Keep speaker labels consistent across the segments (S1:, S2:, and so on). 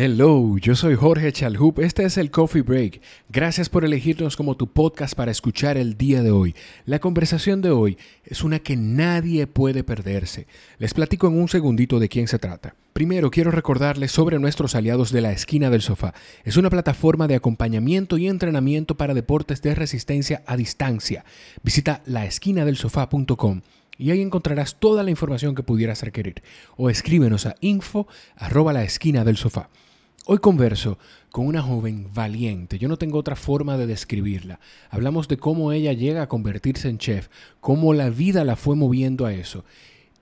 S1: Hello, yo soy Jorge Chalhup. Este es el Coffee Break. Gracias por elegirnos como tu podcast para escuchar el día de hoy. La conversación de hoy es una que nadie puede perderse. Les platico en un segundito de quién se trata. Primero quiero recordarles sobre nuestros aliados de la esquina del sofá. Es una plataforma de acompañamiento y entrenamiento para deportes de resistencia a distancia. Visita laesquinadelsofá.com y ahí encontrarás toda la información que pudieras requerir. O escríbenos a info arroba la esquina del sofá. Hoy converso con una joven valiente, yo no tengo otra forma de describirla. Hablamos de cómo ella llega a convertirse en chef, cómo la vida la fue moviendo a eso.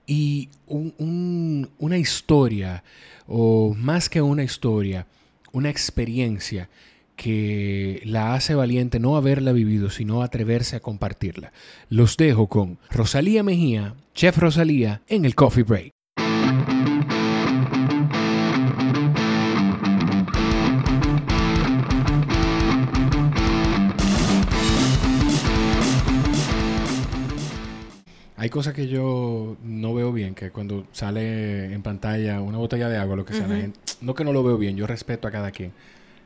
S1: Y una historia, o más que una historia, una experiencia que la hace valiente no haberla vivido, sino atreverse a compartirla. Los dejo con Rosalía Mejía, Chef Rosalía, en el Coffee Break. Hay cosas que yo no veo bien, que cuando sale en pantalla una botella de agua, lo que sea, no que no lo veo bien, yo respeto a cada quien.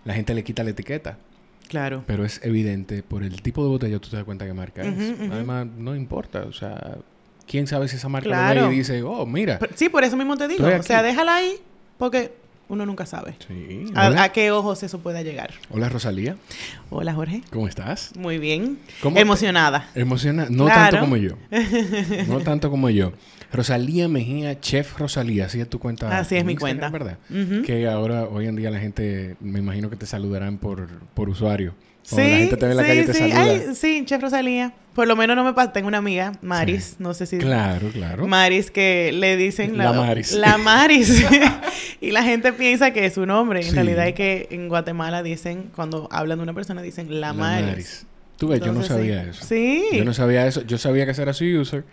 S1: La gente le quita la etiqueta.
S2: Claro.
S1: Pero es evidente, por el tipo de botella tú te das cuenta que marca es. Además, no importa, o sea, quién sabe si esa marca lo ve y dice, oh, mira.
S2: sí, por eso mismo te digo. O sea, déjala ahí, porque uno nunca sabe. Sí. A, qué ojos eso pueda llegar.
S1: Hola, Rosalía.
S2: Hola, Jorge.
S1: ¿Cómo estás?
S2: Muy bien. Emocionada.
S1: Emocionada. No tanto como yo. no tanto como yo. Rosalía Mejía, Chef Rosalía, así es tu cuenta.
S2: Así es mi cuenta.
S1: ¿verdad? Que ahora, hoy en día, la gente, me imagino que te saludarán por, por usuario.
S2: Sí, la gente te ve en la calle te saluda. sí, Chef Rosalía. Por lo menos no me pasa. Tengo una amiga, Maris, no sé si.
S1: Claro, claro.
S2: Maris, que le dicen.
S1: La, Maris.
S2: La Maris. y la gente piensa que es su nombre. En realidad es que en Guatemala dicen, cuando hablan de una persona, dicen La, Maris.
S1: Tú ves, yo no sabía eso.
S2: Sí.
S1: Yo no sabía eso. Yo sabía que ese era su user.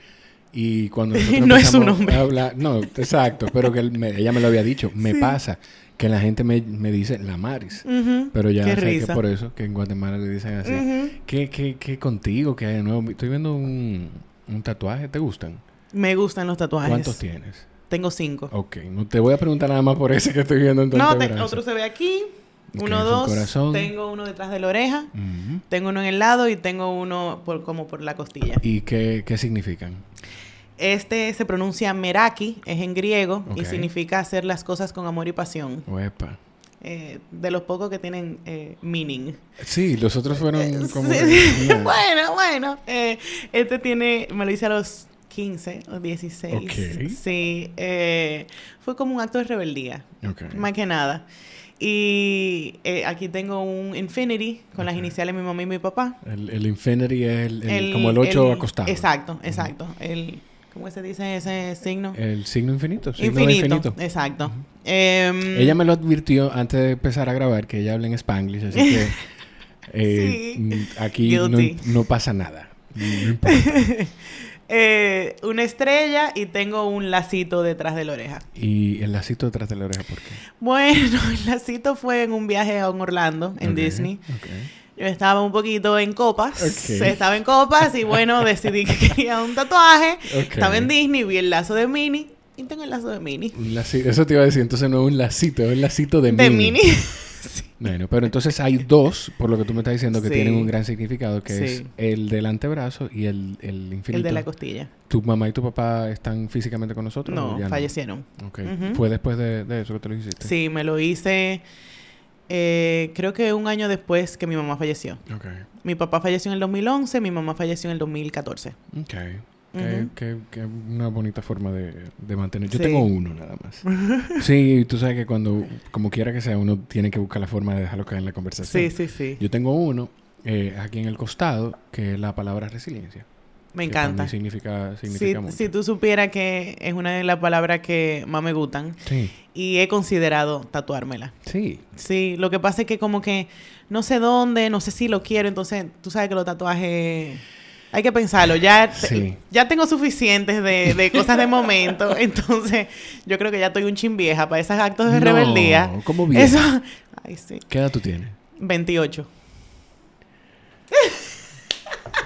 S1: Y cuando
S2: no es su nombre.
S1: no, exacto, pero que ella me lo había dicho. Me pasa que la gente me, dice la Maris. Pero ya sé que por eso, que en Guatemala le dicen así. ¿Qué, qué, qué contigo? ¿Qué hay de nuevo? Estoy viendo un, un tatuaje. ¿Te gustan?
S2: Me gustan los tatuajes.
S1: ¿Cuántos tienes?
S2: Tengo cinco.
S1: Ok. No te voy a preguntar nada más por ese que estoy viendo en tu
S2: No, otro se ve aquí. Uno, dos. Tengo uno detrás de la oreja. Tengo uno en el lado y tengo uno por, como por la costilla.
S1: ¿Y qué, qué significan?
S2: Este se pronuncia Meraki, es en griego y significa hacer las cosas con amor y pasión.
S1: Uepa.
S2: Eh, de los pocos que tienen eh, meaning.
S1: Sí, los otros fueron eh, como...
S2: bueno, bueno. este tiene, me lo hice a los 15 o 16. Sí. fue como un acto de rebeldía. Más que nada. Y aquí tengo un Infinity con las iniciales de mi mamá y mi papá.
S1: El, Infinity es el, como el 8 acostado.
S2: Exacto, exacto. El ¿Cómo se dice ese signo?
S1: El signo infinito.
S2: infinito, exacto.
S1: Em, ella me lo advirtió antes de empezar a grabar que ella habla en spanglish, así que eh, mm, aquí no, pasa nada.
S2: Eh, una estrella y tengo un lacito detrás de la oreja.
S1: ¿Y el lacito detrás de la oreja por qué?
S2: Bueno, el lacito fue en un viaje a Orlando, en Disney. Yo estaba un poquito en copas. Estaba en copas y bueno, decidí que quería un tatuaje. Estaba en Disney, vi el lazo de Minnie y tengo el lazo de Minnie.
S1: Eso te iba a decir, entonces no es un lacito, es un lacito de, de Minnie. Bueno, pero entonces hay dos, por lo que tú me estás diciendo, que tienen un gran significado, que es el del antebrazo y el, el infinito.
S2: El de la costilla.
S1: ¿Tu mamá y tu papá están físicamente con nosotros?
S2: No, fallecieron.
S1: Ok. ¿Fue después de, de, eso que te lo hiciste?
S2: Sí, me lo hice eh, creo que un año después que mi mamá falleció. Mi papá falleció en el 2011, mi mamá falleció en el 2014.
S1: Ok. que, una bonita forma de, mantener. Yo tengo uno nada más. sí, tú sabes que cuando, como quiera que sea, uno tiene que buscar la forma de dejarlo caer en la conversación.
S2: Sí, sí, sí.
S1: Yo tengo uno eh, aquí en el costado, que es la palabra resiliencia.
S2: Me encanta.
S1: significa, significa mucho.
S2: Si tú supieras que es una de las palabras que más me gustan. Sí. Y he considerado tatuármela.
S1: Sí.
S2: Sí, lo que pasa es que como que no sé dónde, no sé si lo quiero, entonces tú sabes que los tatuajes... Hay que pensarlo. Ya, ya tengo suficientes de, cosas de momento. Entonces, yo creo que ya estoy un chin vieja para esos actos de rebeldía.
S1: ¿Cómo vieja?
S2: Eso...
S1: Ay, sí. ¿Qué edad tú tienes?
S2: 28.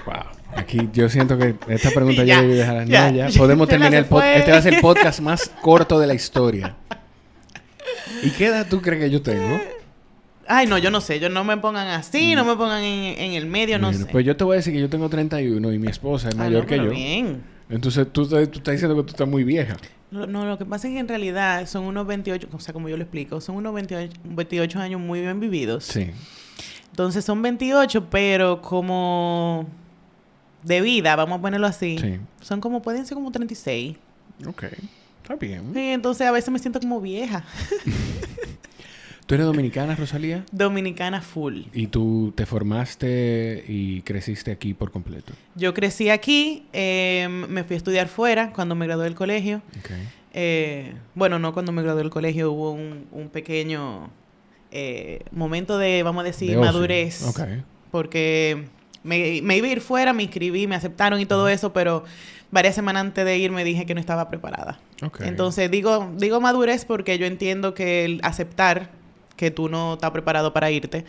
S1: wow. Aquí yo siento que esta pregunta ya, debí dejar. Ya, no, ya. Podemos terminar el podcast. Este va a ser el podcast más corto de la historia. ¿Y qué edad tú crees que yo tengo?
S2: Ay, no, yo no sé. Yo no me pongan así, no me pongan en, el medio, no sé.
S1: Pues yo te voy a decir que yo tengo 31 y mi esposa es ah, mayor que yo. bien. Entonces tú, tú, estás diciendo que tú estás muy vieja.
S2: No, no, lo que pasa es que en realidad son unos 28, o sea, como yo lo explico, son unos 28, 28 años muy bien vividos. Sí. Entonces son 28, pero como de vida, vamos a ponerlo así, son como, pueden ser como 36.
S1: Ok, está bien.
S2: Sí, entonces a veces me siento como vieja.
S1: ¿Tú eres dominicana, Rosalía?
S2: Dominicana full.
S1: ¿Y tú te formaste y creciste aquí por completo?
S2: Yo crecí aquí, em, me fui a estudiar fuera cuando me gradué del colegio. Okay. Eh, bueno, no cuando me gradué del colegio, hubo un, pequeño eh, momento de, vamos a decir, madurez. Okay. Porque me, me, iba a ir fuera, me inscribí, me aceptaron y todo eso, pero varias semanas antes de ir me dije que no estaba preparada. Entonces digo, digo madurez porque yo entiendo que el aceptar que tú no estás preparado para irte,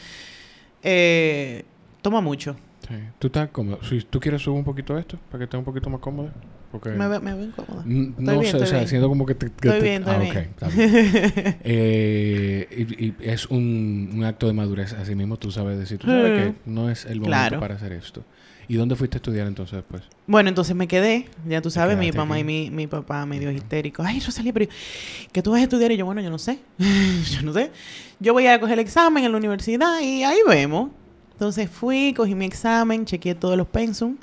S2: eh, toma mucho.
S1: Sí. ¿Tú estás cómodo? Si tú quieres subir un poquito esto, para que estés un poquito más cómodo. Porque...
S2: Me, me, veo incómoda.
S1: No sé, o sea, siento como que te...
S2: estoy bien, estoy
S1: ah, bien. eh, y, es un, un, acto de madurez. Así mismo tú sabes decir, tú sabes que no es el momento para hacer esto. ¿Y dónde fuiste a estudiar entonces después?
S2: Bueno, entonces me quedé, ya tú sabes, mi mamá y mi, mi papá medio histéricos. Ay, Rosalía, pero ¿qué tú vas a estudiar? Y yo, bueno, yo no sé. yo no sé. Yo voy a coger el examen en la universidad y ahí vemos. Entonces fui, cogí mi examen, chequeé todos los pensum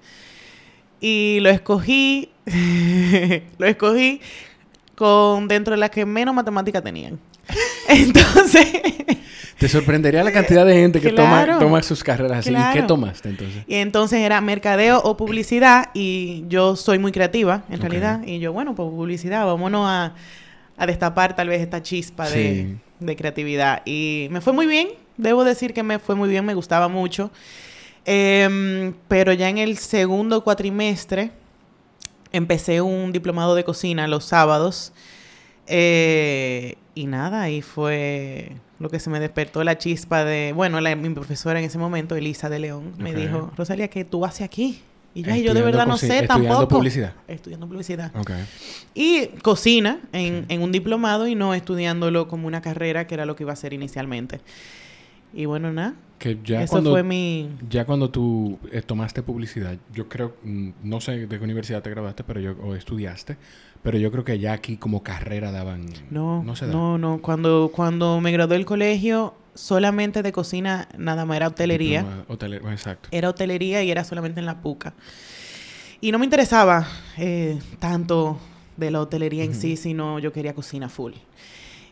S2: y lo escogí, lo escogí con dentro de las que menos matemática tenían. Entonces,
S1: te sorprendería la cantidad de gente que toma, toma sus carreras así. ¿Y qué tomaste entonces?
S2: Y entonces era mercadeo o publicidad y yo soy muy creativa en realidad. Y yo, bueno, pues publicidad, vámonos a, destapar tal vez esta chispa de, creatividad. Y me fue muy bien, debo decir que me fue muy bien, me gustaba mucho. Em, pero ya en el segundo cuatrimestre empecé un diplomado de cocina los sábados. Eh, y nada, ahí fue lo que se me despertó la chispa de, bueno, mi profesora en ese momento, Elisa de León, me dijo, Rosalía, ¿qué tú haces aquí? Y yo, yo de verdad no sé tampoco. Estudiando
S1: publicidad.
S2: Estudiando publicidad. Okay. Y cocina en, en, un diplomado y no estudiándolo como una carrera, que era lo que iba a hacer inicialmente. Y bueno, nada.
S1: Que ya Eso cuando, fue mi... Ya cuando tú eh, tomaste publicidad, yo creo, mm, no sé de qué universidad te graduaste, pero yo, o estudiaste, pero yo creo que ya aquí como carrera daban...
S2: No, no, no, no. Cuando, cuando me gradué del colegio, solamente de cocina nada más era hotelería.
S1: exacto.
S2: Era hotelería y era solamente en la puca. Y no me interesaba eh, tanto de la hotelería en sí, sino yo quería cocina full.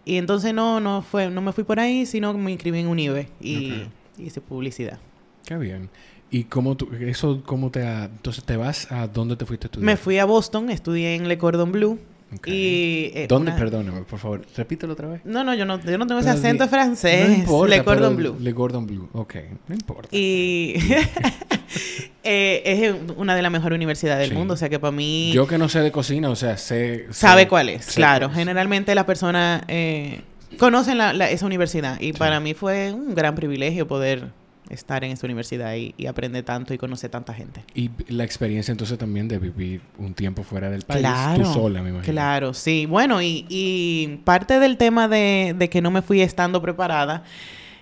S2: Y entonces no, no fue, no me fui por ahí, sino me inscribí en UNIBE y hice publicidad.
S1: Qué bien. ¿Y cómo tú, eso, cómo te, entonces te vas a dónde te fuiste a estudiar?
S2: Me fui a Boston, estudié en Le Cordon Bleu. Y,
S1: eh, ¿Dónde? Perdóname, por favor. Repítelo otra vez.
S2: No, no, yo no, yo no tengo ese acento francés. No importa, Le Cordon Bleu.
S1: Le Cordon Bleu, ok. No importa.
S2: Y eh, es una de las mejores universidades del mundo, o sea que para mí...
S1: Yo que no sé de cocina, o sea, sé...
S2: Sabe cuál es, claro. Generalmente las personas eh, conocen la, esa universidad y para mí fue un gran privilegio poder estar en esta universidad y, y, aprender tanto y conocer tanta gente.
S1: Y la experiencia entonces también de vivir un tiempo fuera del país, claro, tú sola, me imagino.
S2: Claro, sí. Bueno, y, y parte del tema de, de, que no me fui estando preparada,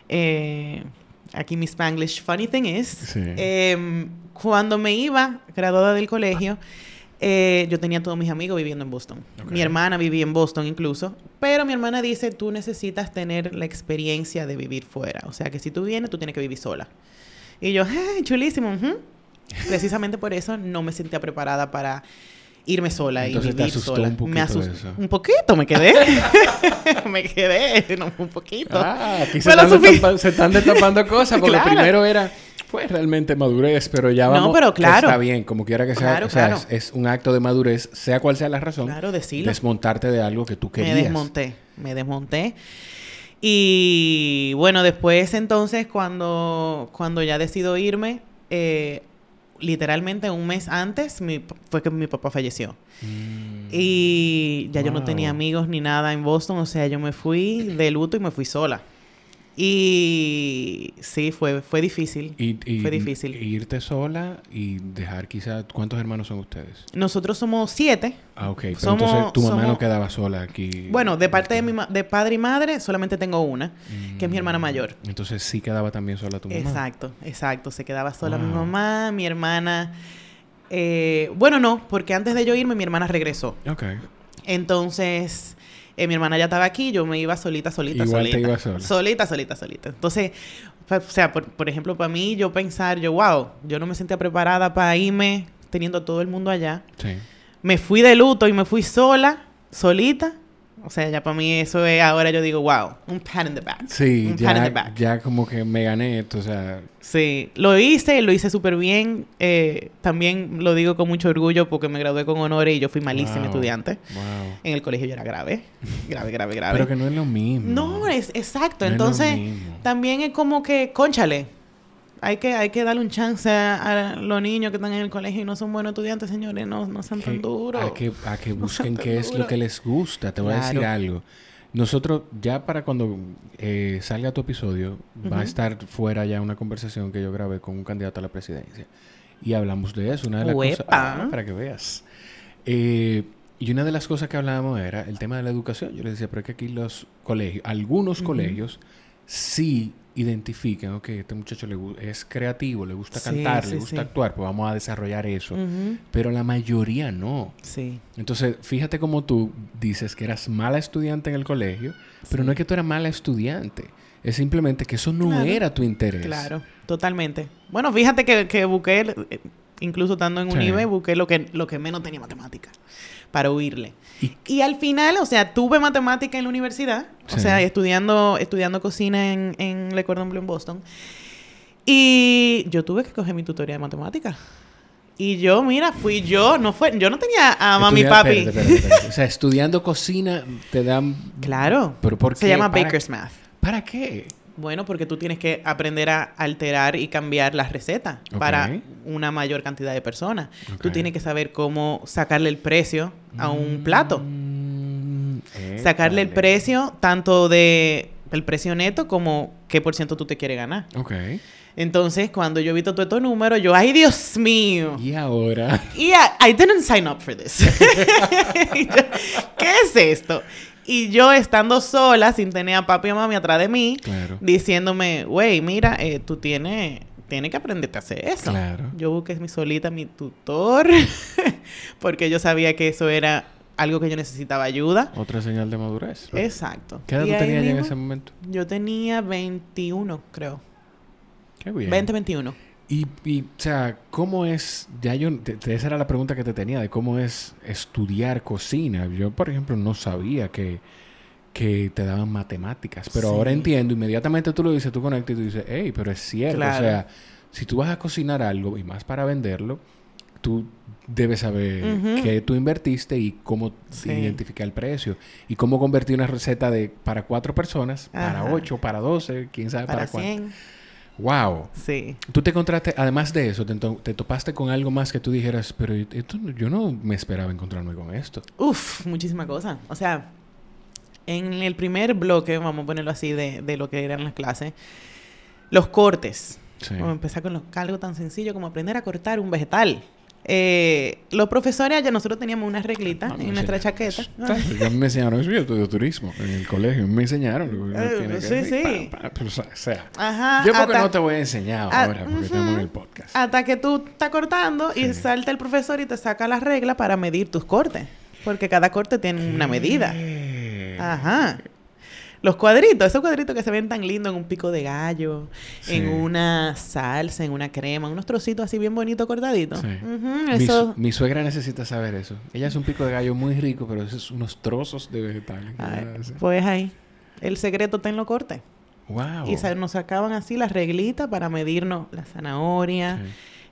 S2: eh, aquí mi Spanglish funny thing is, em, cuando me iba graduada del colegio, eh, yo tenía todos mis amigos viviendo en Boston. Mi hermana vivía en Boston incluso. Pero mi hermana dice, tú necesitas tener la experiencia de vivir fuera. O sea, que si tú vienes, tú tienes que vivir sola. Y yo, ¡ay, chulísimo! Precisamente por eso no me sentía preparada para irme sola y vivir sola.
S1: Un me asustó
S2: un poquito, me quedé. me quedé, no, un poquito.
S1: Ah, aquí se, están, se están destapando cosas, porque lo primero era pues realmente madurez, pero ya vamos.
S2: No, pero claro.
S1: Está bien, como quiera que sea. o sea, es, un acto de madurez, sea cual sea la razón.
S2: Claro, decirlo.
S1: Desmontarte de algo que tú querías.
S2: Me desmonté, me desmonté. Y bueno, después entonces, cuando, cuando ya decido irme, eh, literalmente un mes antes fue que mi papá falleció. Mm. Y ya yo no tenía amigos ni nada en Boston, o sea, yo me fui de luto y me fui sola. Y sí, fue, fue difícil.
S1: Y,
S2: fue difícil.
S1: irte sola y dejar quizá... ¿Cuántos hermanos son ustedes?
S2: Nosotros somos siete.
S1: Ah, ok. Pero entonces tu mamá no quedaba sola aquí.
S2: Bueno, de parte de mi de padre y madre solamente tengo una, que es mi hermana mayor.
S1: Mm, entonces sí quedaba también sola tu mamá.
S2: Exacto, exacto. Se quedaba sola mi mamá, mi hermana... Eh, bueno, no, porque antes de yo irme mi hermana regresó.
S1: Ok.
S2: Entonces eh, mi hermana ya estaba aquí, yo me iba solita, solita,
S1: Igual
S2: solita.
S1: Te iba sola.
S2: Solita, solita, solita. Entonces, o sea, por, ejemplo, para mí, yo pensar, yo, wow, yo no me sentía preparada para irme teniendo todo el mundo allá. Sí. Me fui de luto y me fui sola, solita. O sea, ya para mí eso es, ahora yo digo, wow, un pat in the back.
S1: Sí, ya, ya como que me gané esto, o sea.
S2: Sí, lo hice, lo hice súper bien. Eh, también lo digo con mucho orgullo porque me gradué con honores y yo fui malísima estudiante. Wow. En el colegio yo era grave, grave, grave, grave.
S1: Pero que no es lo mismo.
S2: No, es exacto. Entonces, también es como que, conchale, hay que, hay que darle un chance a, los niños que están en el colegio y no son buenos estudiantes, señores, no, no sean tan duros.
S1: A que, a que busquen qué es lo que les gusta. Te voy a decir algo. Nosotros, ya para cuando eh, salga tu episodio, va a estar fuera ya una conversación que yo grabé con un candidato a la presidencia. Y hablamos de eso. Una de las cosas. Ah, para que veas. Eh, y una de las cosas que hablábamos era el tema de la educación. Yo le decía, pero es que aquí los colegios, algunos colegios, sí identifican, ok, este muchacho le es creativo, le gusta cantar, le gusta actuar, pues vamos a desarrollar eso. Pero la mayoría no.
S2: Sí.
S1: Entonces, fíjate cómo tú dices que eras mala estudiante en el colegio, pero no es que tú eras mala estudiante. Es simplemente que eso no era tu interés.
S2: Claro, totalmente. Bueno, fíjate que, que busqué, eh, incluso estando en un nivel, busqué lo que, lo que menos tenía matemática para huirle. ¿Y? al final, o sea, tuve matemática en la universidad, o sea, estudiando, estudiando cocina en, en Le Cordon Bleu en Boston. Y yo tuve que coger mi tutoría de matemática. Y yo, mira, fui yo, no fue, yo no tenía a mami y papi.
S1: o sea, estudiando cocina te dan.
S2: Claro.
S1: ¿Pero por qué?
S2: Se llama Baker's Math.
S1: ¿Para qué?
S2: Bueno, porque tú tienes que aprender a alterar y cambiar las recetas para una mayor cantidad de personas. Tú tienes que saber cómo sacarle el precio a un plato. Mm, sacarle el precio tanto de el precio neto como qué por ciento tú te quieres ganar.
S1: Ok.
S2: Entonces, cuando yo he visto todos estos números, yo, ¡ay, Dios mío!
S1: ¿Y ahora?
S2: Y I, didn't sign up for this. ¿Qué es esto? Y yo estando sola, sin tener a papi y a mami atrás de mí, diciéndome, güey, mira, eh, tú tienes, tienes que aprenderte a hacer eso. Yo busqué mi solita, mi tutor, porque yo sabía que eso era algo que yo necesitaba ayuda.
S1: Otra señal de madurez.
S2: Exacto.
S1: ¿Qué edad tú tenías en ese momento?
S2: Yo tenía 21, creo.
S1: Qué bien.
S2: 20, 21.
S1: Y, y, o sea, ¿cómo es? Ya yo, esa era la pregunta que te tenía, de cómo es estudiar cocina. Yo, por ejemplo, no sabía que, que te daban matemáticas, pero ahora entiendo, inmediatamente tú lo dices, tú conectas y tú dices, hey, pero es cierto. O sea, si tú vas a cocinar algo y más para venderlo, tú debes saber qué tú invertiste y cómo identificar el precio y cómo convertir una receta de para cuatro personas, para ocho, para doce, quién sabe para, para cuánto. Wow.
S2: Sí.
S1: Tú te encontraste, además de eso, te, topaste con algo más que tú dijeras, pero esto, yo no me esperaba encontrarme con esto.
S2: Uf, muchísima cosa. O sea, en el primer bloque, vamos a ponerlo así, de, de lo que eran las clases, los cortes. Sí. Vamos a empezar con los, algo tan sencillo como aprender a cortar un vegetal. Eh, los profesores allá, nosotros teníamos una reglita en nuestra chaqueta.
S1: Ya me enseñaron, eso yo estudio turismo en el colegio, me enseñaron.
S2: Eh, sí, sí.
S1: o sea, Ajá, yo porque no te voy a enseñar ahora, porque estamos en el podcast.
S2: Hasta que tú estás cortando y salta el profesor y te saca la regla para medir tus cortes. Porque cada corte tiene una medida. Ajá. Los cuadritos, esos cuadritos que se ven tan lindos en un pico de gallo, en una salsa, en una crema, unos trocitos así bien bonitos cortaditos.
S1: mi, suegra necesita saber eso. Ella es un pico de gallo muy rico, pero esos unos trozos de vegetales.
S2: pues ahí, el secreto está en lo corte.
S1: Wow.
S2: Y nos sacaban así las reglitas para medirnos la zanahoria,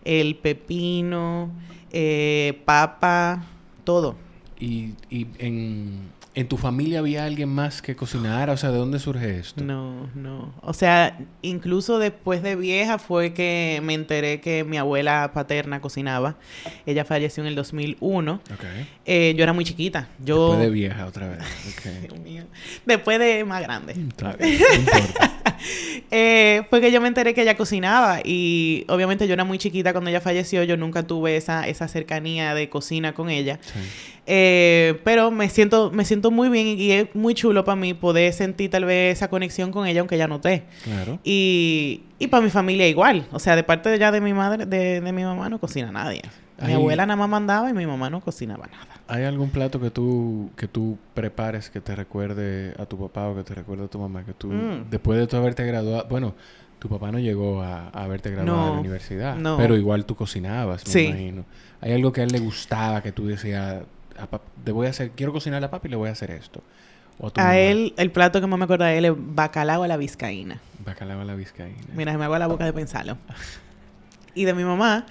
S2: el pepino, eh, papa, todo.
S1: Y, y en ¿En tu familia había alguien más que cocinara? O sea, ¿de dónde surge esto?
S2: No, no. O sea, incluso después de vieja fue que me enteré que mi abuela paterna cocinaba. Ella falleció en el 2001. Okay. Eh, yo era muy chiquita. Yo...
S1: Después de vieja otra vez.
S2: Dios mío. Después de más grande. Mm, no importa. eh, fue que yo me enteré que ella cocinaba y obviamente yo era muy chiquita cuando ella falleció. Yo nunca tuve esa, esa cercanía de cocina con ella. Sí. Eh, pero me siento, me siento muy bien y, es muy chulo para mí poder sentir tal vez esa conexión con ella, aunque ya no esté. Claro. Y, y para mi familia igual. O sea, de parte de ya de mi madre, de, de mi mamá no cocina nadie. Mi abuela nada más mandaba y mi mamá no cocinaba nada.
S1: ¿Hay algún plato que tú, que tú prepares que te recuerde a tu papá o que te recuerde a tu mamá? Que tú, mm. después de tú haberte graduado, bueno, tu papá no llegó a, haberte graduado en la universidad, no. pero igual tú cocinabas, me imagino. ¿Hay algo que a él le gustaba que tú decías, voy a hacer, quiero cocinar a papi y le voy a hacer esto.
S2: a, él, el plato que más me acuerdo de él es bacalao a la vizcaína.
S1: Bacalao a la vizcaína.
S2: Mira, se me hago la boca de pensarlo. y de mi mamá,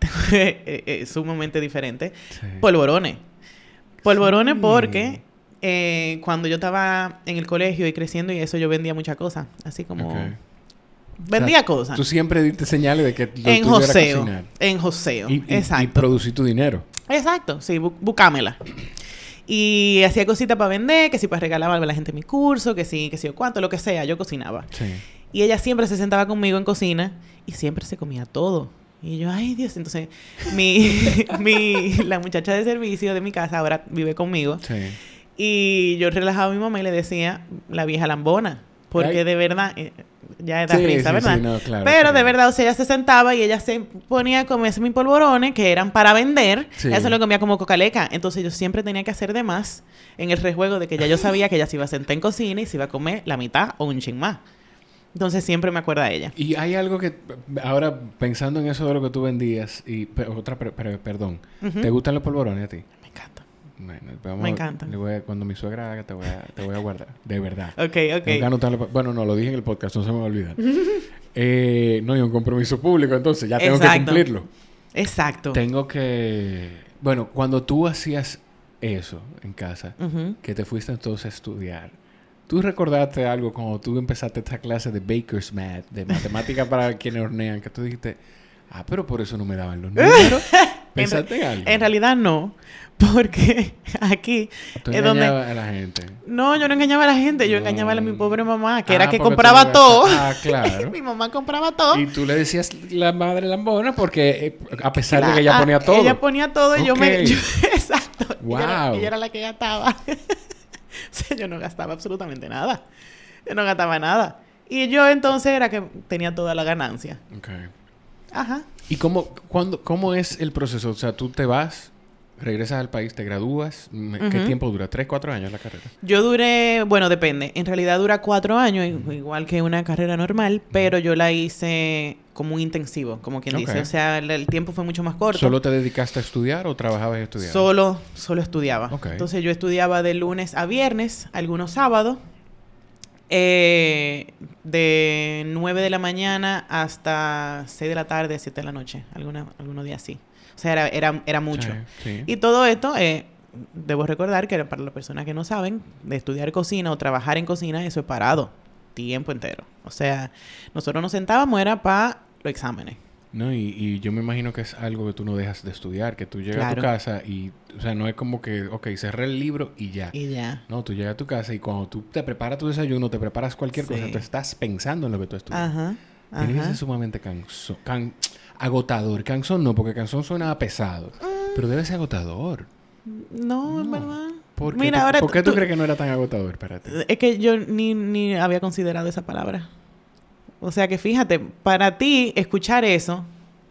S2: es sumamente diferente. Polvorones. Polvorones porque eh, cuando yo estaba en el colegio y creciendo y eso yo vendía muchas cosas. Así como... Vendía cosas.
S1: Tú siempre diste señales de que
S2: lo en joseo, En joseo. Exacto. Y
S1: producir tu dinero.
S2: Exacto, sí, buscámela. Y hacía cositas para vender, que si para regalar a la gente mi curso, que sí, que sí o cuánto, lo que sea, yo cocinaba. Sí. Y ella siempre se sentaba conmigo en cocina y siempre se comía todo. Y yo, ay Dios, entonces mi, mi, la muchacha de servicio de mi casa ahora vive conmigo. Sí. Y yo relajaba a mi mamá y le decía, la vieja lambona. Porque de verdad, eh, ya da risa, ¿verdad? Pero de verdad, o sea, ella se sentaba y ella se ponía a comerse mis polvorones que eran para vender. Eso lo comía como cocaleca. Entonces yo siempre tenía que hacer de más en el rejuego de que ya yo sabía que ella se iba a sentar en cocina y se iba a comer la mitad o un ching más. Entonces siempre me acuerda de ella.
S1: Y hay algo que, ahora pensando en eso de lo que tú vendías, y otra, perdón, ¿te gustan los polvorones a ti?
S2: Me encanta.
S1: cuando mi suegra haga, te voy, a, te voy a guardar. De verdad.
S2: Ok, ok.
S1: bueno, no, lo dije en el podcast, no se me va a olvidar. eh, no hay un compromiso público, entonces ya tengo que cumplirlo.
S2: Exacto.
S1: Tengo que... Bueno, cuando tú hacías eso en casa, que te fuiste entonces a estudiar, ¿tú recordaste algo cuando tú empezaste esta clase de Baker's Math, de matemática para quienes hornean, que tú dijiste, ah, pero por eso no me daban los números? ¿Pensaste
S2: en, algo? En realidad no. Porque aquí
S1: ¿Tú es donde... a la gente?
S2: No, yo no engañaba a la gente. Yo engañaba a mi pobre mamá, que era ah, que compraba todo. Ah, claro. mi mamá compraba todo.
S1: Y tú le decías la madre lambona porque eh, a pesar de que ella ponía todo.
S2: Ella ponía todo y yo me... exacto. Wow. Ella era, era, la que gastaba. o sea, yo no gastaba absolutamente nada. Yo no gastaba nada. Y yo entonces era que tenía toda la ganancia. Ok.
S1: Ajá. ¿Y cómo, cuándo, cómo es el proceso? O sea, tú te vas regresas al país, te gradúas. ¿Qué tiempo dura? ¿Tres, cuatro años la carrera?
S2: Yo duré, bueno, depende. En realidad dura cuatro años, igual que una carrera normal, pero yo la hice como un intensivo, como quien dice. O sea, el, tiempo fue mucho más corto.
S1: ¿Solo te dedicaste a estudiar o trabajabas y estudiabas?
S2: Solo, solo estudiaba. Entonces yo estudiaba de lunes a viernes, algunos sábados. Eh, de 9 de la mañana hasta 6 de la tarde, 7 de la noche, alguna, algunos días así. O sea, era, era, mucho. Y todo esto, eh, debo recordar que para las personas que no saben, de estudiar cocina o trabajar en cocina, eso es parado, tiempo entero. O sea, nosotros nos sentábamos, era para los exámenes.
S1: No, y, yo me imagino que es algo que tú no dejas de estudiar, que tú llegas a tu casa y, o sea, no es como que, ok, cerré el libro y ya.
S2: Y ya.
S1: No, tú llegas a tu casa y cuando tú te preparas tu desayuno, te preparas cualquier cosa, tú estás pensando en lo que tú estudias. Ajá. Tiene que ser sumamente canso, agotador. Cansón no, porque cansón suena pesado. Pero debe ser agotador.
S2: No, es verdad.
S1: ¿Por qué, Mira, tú, ¿por qué tú, crees que no era tan agotador para ti?
S2: Es que yo ni, ni había considerado esa palabra. O sea que fíjate, para ti escuchar eso,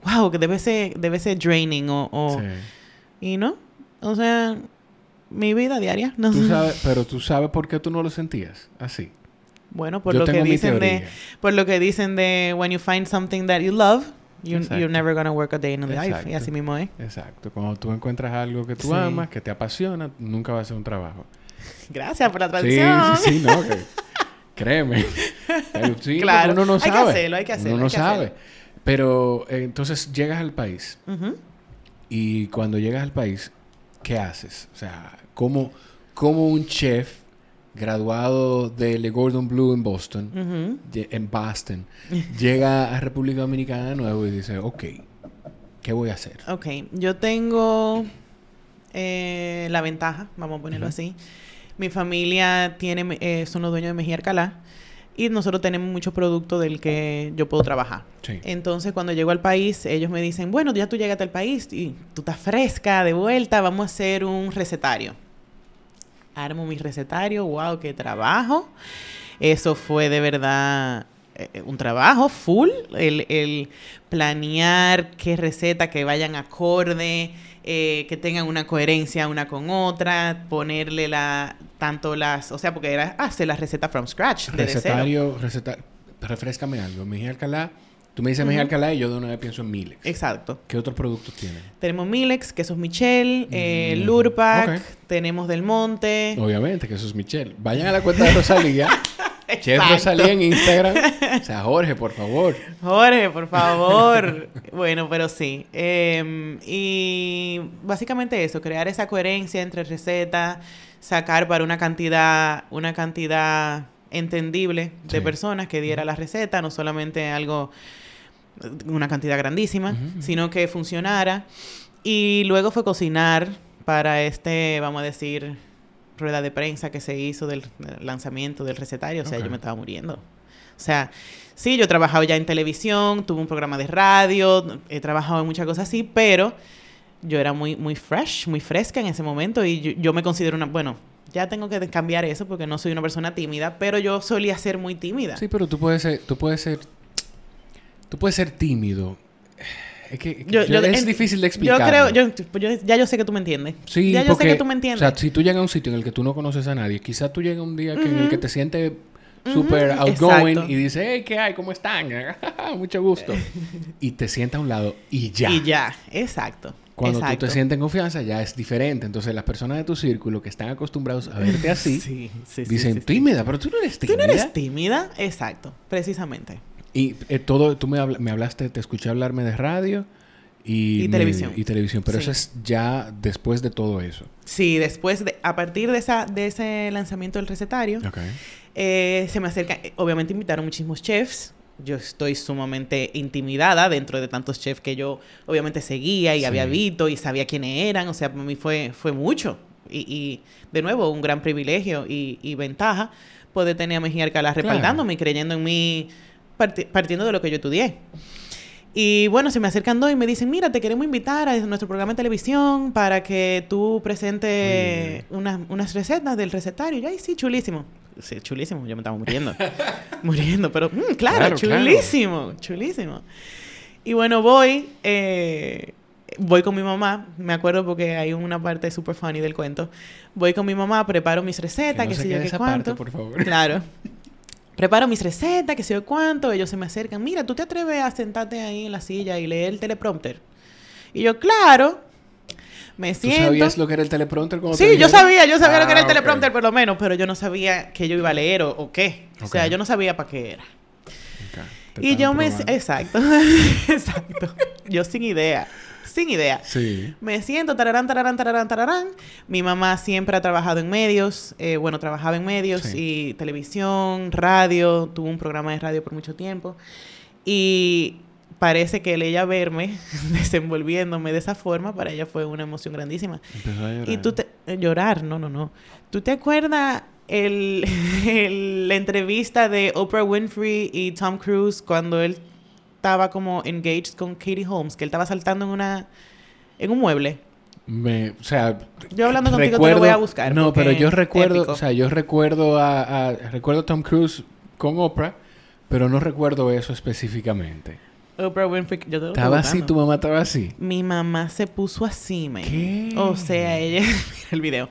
S2: wow, que debe ser, debe ser draining o... Sí. Y no, o sea, mi vida diaria. No
S1: ¿Tú sabes, pero tú sabes por qué tú no lo sentías así.
S2: Bueno, por lo que dicen de... Por lo que dicen de when you find something that you love... you're never gonna work a day in life. Y así mismo es.
S1: Exacto. Cuando tú encuentras algo que tú amas, que te apasiona, nunca va a ser un trabajo.
S2: Gracias por la tradición.
S1: Sí, sí, sí, no. Créeme. sí, claro. Uno no sabe. Hay que
S2: hacerlo, hay que hacerlo.
S1: Uno no sabe. Pero eh, entonces llegas al país. Y cuando llegas al país, ¿qué haces? O sea, ¿cómo, cómo un chef graduado de Gordon Blue en Boston, en Boston, llega a República Dominicana de nuevo y dice, ok, ¿qué voy a hacer?
S2: Ok, yo tengo eh, la ventaja, vamos a ponerlo así. Mi familia tiene, eh, son los dueños de Mejía Alcalá y nosotros tenemos mucho producto del que yo puedo trabajar. Entonces, cuando llego al país, ellos me dicen, bueno, ya tú llegaste al país y tú estás fresca, de vuelta, vamos a hacer un recetario armo mi recetario, wow, qué trabajo. Eso fue de verdad eh, un trabajo full, el, planear qué receta que vayan acorde, eh, que tengan una coherencia una con otra, ponerle la tanto las, o sea, porque era hacer la receta from scratch.
S1: Recetario, receta, refrescame algo, mi Alcalá Tú me dices Mejía Alcalá y yo de una vez pienso en Milex.
S2: Exacto.
S1: ¿Qué otros productos tienen?
S2: Tenemos Milex, quesos Michel, eh, mm, Lurpac, tenemos Del Monte.
S1: Obviamente, quesos Michel. Vayan a la cuenta de Rosalía. Chef Rosalía en Instagram. O sea, Jorge, por favor.
S2: Jorge, por favor. bueno, pero sí. Em, y básicamente eso, crear esa coherencia entre recetas, sacar para una cantidad, una cantidad entendible de personas que diera la receta, no solamente algo una cantidad grandísima, sino que funcionara. Y luego fue cocinar para este, vamos a decir, rueda de prensa que se hizo del, lanzamiento del recetario. O sea, yo me estaba muriendo. O sea, sí, yo he trabajado ya en televisión, tuve un programa de radio, he trabajado en muchas cosas así, pero yo era muy, muy fresh, muy fresca en ese momento y yo me considero una, bueno, ya tengo que cambiar eso porque no soy una persona tímida, pero yo solía ser muy tímida.
S1: Sí, pero tú puedes ser, tú puedes ser Tú puedes ser tímido. Es que es difícil de explicar.
S2: Yo creo, yo, ya yo sé que tú me entiendes.
S1: Sí,
S2: ya
S1: yo sé que tú me entiendes. O sea, si tú llegas a un sitio en el que tú no conoces a nadie, quizás tú llegas un día en el que te sientes súper outgoing y dices, hey, ¿qué hay? ¿Cómo están? Mucho gusto. y te sientas a un lado y ya.
S2: Y ya, exacto.
S1: Cuando tú te sientes en confianza ya es diferente. Entonces las personas de tu círculo que están acostumbrados a verte así dicen, tímida, pero tú no eres tímida.
S2: Tú no eres tímida, exacto, precisamente.
S1: Y eh, todo, tú me, hablaste, te escuché hablarme de radio y,
S2: televisión.
S1: Y televisión, pero eso es ya después de todo eso.
S2: Sí, después de, a partir de, esa, de ese lanzamiento del recetario, eh, se me acerca, obviamente invitaron muchísimos chefs, yo estoy sumamente intimidada dentro de tantos chefs que yo obviamente seguía y había visto y sabía quiénes eran, o sea, para mí fue, fue mucho. Y, de nuevo, un gran privilegio y, ventaja poder tener a Mejía Alcalá respaldándome y creyendo en mí partiendo de lo que yo estudié. Y bueno, se me acercan dos y me dicen, mira, te queremos invitar a nuestro programa de televisión para que tú presentes unas, unas recetas del recetario. Y ay, sí, chulísimo. Sí, chulísimo. Yo me estaba muriendo. muriendo, pero mm, claro, chulísimo, chulísimo. Y bueno, voy, eh, voy con mi mamá. Me acuerdo porque hay una parte súper funny del cuento. Voy con mi mamá, preparo mis recetas, que, sé yo qué cuánto.
S1: por favor.
S2: Claro. preparo mis recetas, que sé yo cuánto, ellos se me acercan, mira, ¿tú te atreves a sentarte ahí en la silla y leer el teleprompter? Y yo, claro, me siento. ¿Tú
S1: sabías lo que era el teleprompter?
S2: Sí, yo sabía, yo sabía lo que era el ah, teleprompter por lo menos, pero yo no sabía que yo iba a leer o, qué. O sea, yo no sabía para qué era. Y yo me... Exacto, exacto. Yo sin idea sin idea.
S1: Sí.
S2: Me siento, tararán, tararán, tararán, tararán. Mi mamá siempre ha trabajado en medios, eh, bueno, trabajaba en medios y televisión, radio, tuvo un programa de radio por mucho tiempo. Y parece que el ella verme desenvolviéndome de esa forma, para ella fue una emoción grandísima.
S1: Empezó a llorar.
S2: Y tú te... Llorar, no, no, no. ¿Tú te acuerdas el, la entrevista de Oprah Winfrey y Tom Cruise cuando él estaba como engaged con Katie Holmes, que él estaba saltando en una en un mueble.
S1: Me, o sea,
S2: yo hablando contigo te lo voy a buscar.
S1: No, pero yo recuerdo, o sea, yo recuerdo a, recuerdo a Tom Cruise con Oprah, pero no recuerdo eso específicamente.
S2: Oprah Winfrey, yo te
S1: lo Estaba así, tu mamá estaba así.
S2: Mi mamá se puso así, me. ¿Qué? O sea, ella, el video.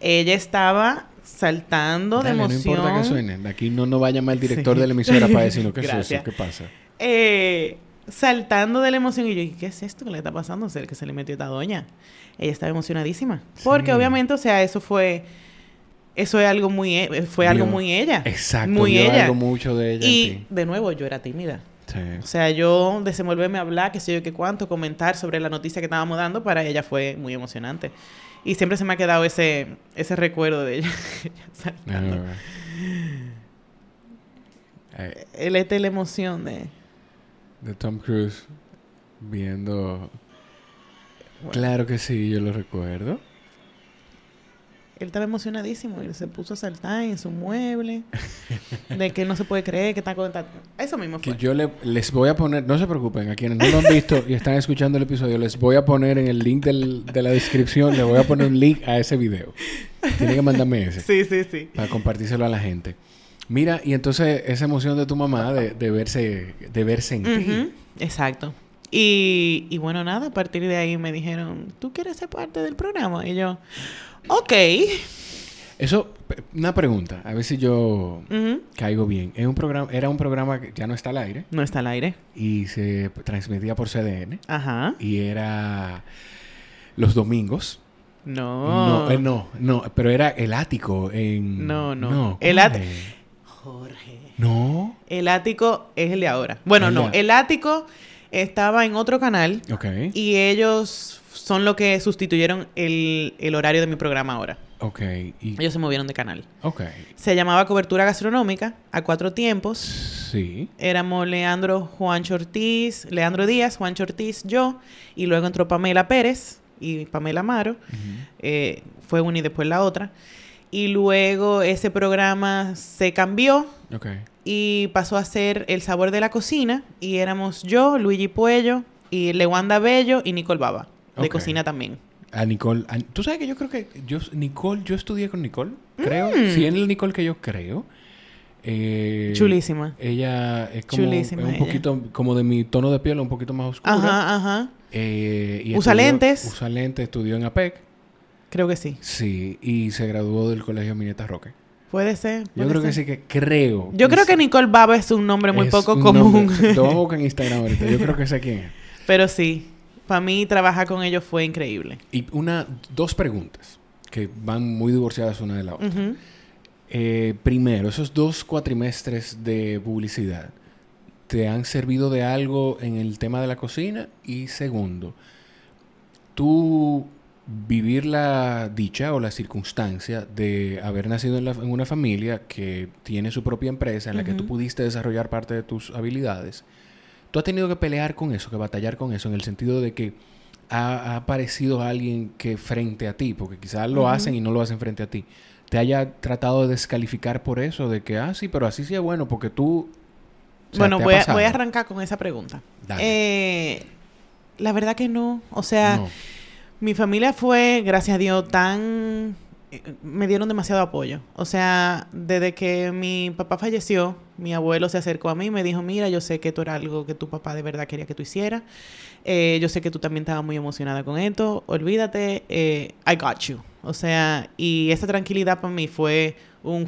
S2: Ella estaba saltando de emoción.
S1: No importa que suene. Aquí no, no va a llamar el director de la emisora para decirnos qué es eso, qué pasa.
S2: Eh, saltando de la emoción. Y yo, ¿qué es esto que le está pasando? ser que se le metió esta doña. Ella estaba emocionadísima. Porque obviamente, o sea, eso fue... Eso es algo muy... E, fue algo muy ella.
S1: Exacto.
S2: Muy ella.
S1: algo mucho de ella
S2: Y, de nuevo, yo era tímida. O sea, yo desenvolverme a hablar, qué sé yo, qué cuánto, comentar sobre la noticia que estábamos dando, para ella fue muy emocionante. Y siempre se me ha quedado ese, ese recuerdo de ella. Es la emoción de...
S1: De Tom Cruise viendo... Claro que sí, yo lo recuerdo.
S2: Él estaba emocionadísimo y se puso a saltar en su mueble. de que no se puede creer que está contando. Eso mismo fue.
S1: Que yo les voy a poner, no se preocupen, a quienes no lo han visto y están escuchando el episodio, les voy a poner en el link de la descripción, les voy a poner un link a ese video. Tienen que mandarme ese.
S2: Sí, sí, sí.
S1: Para compartírselo a la gente. Mira, y entonces esa emoción de tu mamá de, de verse, de verse en ti.
S2: Exacto. Y, y bueno, nada, a partir de ahí me dijeron, ¿tú quieres ser parte del programa? Y yo, Ok.
S1: Eso, una pregunta, a ver si yo caigo bien. Es un programa, era un programa que ya no está al aire.
S2: No está al aire.
S1: Y se transmitía por CDN.
S2: Ajá.
S1: Y era los domingos.
S2: No.
S1: No, eh, no, no, pero era el ático en...
S2: No, no. el ático... Jorge.
S1: No.
S2: El ático es el de ahora. Bueno, no. El ático estaba en otro canal.
S1: Ok.
S2: Y ellos son lo que sustituyeron el, horario de mi programa ahora.
S1: Ok.
S2: Ellos se movieron de canal.
S1: Ok.
S2: Se llamaba Cobertura Gastronómica a cuatro tiempos.
S1: Sí.
S2: Éramos Leandro Juan Ortiz, Leandro Díaz, Juan Ortiz, yo. Y luego entró Pamela Pérez y Pamela Amaro. Eh, fue una y después la otra. Y luego ese programa se cambió.
S1: Ok.
S2: Y pasó a ser El Sabor de la Cocina. Y éramos yo, Luigi Puello, y Lewanda Bello y Nicole Baba de cocina también.
S1: A Nicole. Tú sabes que yo creo que. Yo, Nicole, yo estudié con Nicole, creo. Mm. Sí, en el Nicole que yo creo. Eh,
S2: Chulísima.
S1: Ella es como Chulísima un poquito como de mi tono de piel, un poquito más oscuro.
S2: Ajá, ajá.
S1: Eh,
S2: usa lentes.
S1: Usa lentes, estudió en APEC.
S2: Creo que sí.
S1: Sí, y se graduó del Colegio Mineta Roque.
S2: Puede ser.
S1: yo creo que sí que creo.
S2: Yo creo que Nicole Baba es un nombre muy poco común.
S1: lo vamos a buscar en Instagram ahorita. Yo creo que sé quién es.
S2: Pero sí para mí trabajar con ellos fue increíble.
S1: Y una, dos preguntas que van muy divorciadas una de la otra. Eh, primero, esos dos cuatrimestres de publicidad, ¿te han servido de algo en el tema de la cocina? Y segundo, tú vivir la dicha o la circunstancia de haber nacido en, una familia que tiene su propia empresa en la que tú pudiste desarrollar parte de tus habilidades. Tú has tenido que pelear con eso, que batallar con eso, en el sentido de que ha, aparecido alguien que frente a ti, porque quizás lo hacen y no lo hacen frente a ti, te haya tratado de descalificar por eso, de que, ah, sí, pero así sí es bueno, porque tú...
S2: bueno, voy a, voy a, arrancar con esa pregunta. Eh, la verdad que no. O sea, mi familia fue, gracias a Dios, tan me dieron demasiado apoyo. O sea, desde que mi papá falleció, mi abuelo se acercó a mí y me dijo, mira, yo sé que esto era algo que tu papá de verdad quería que tú hicieras. Eh, yo sé que tú también estabas muy emocionada con esto. Olvídate, eh, I got you. O sea, y esa tranquilidad para mí fue un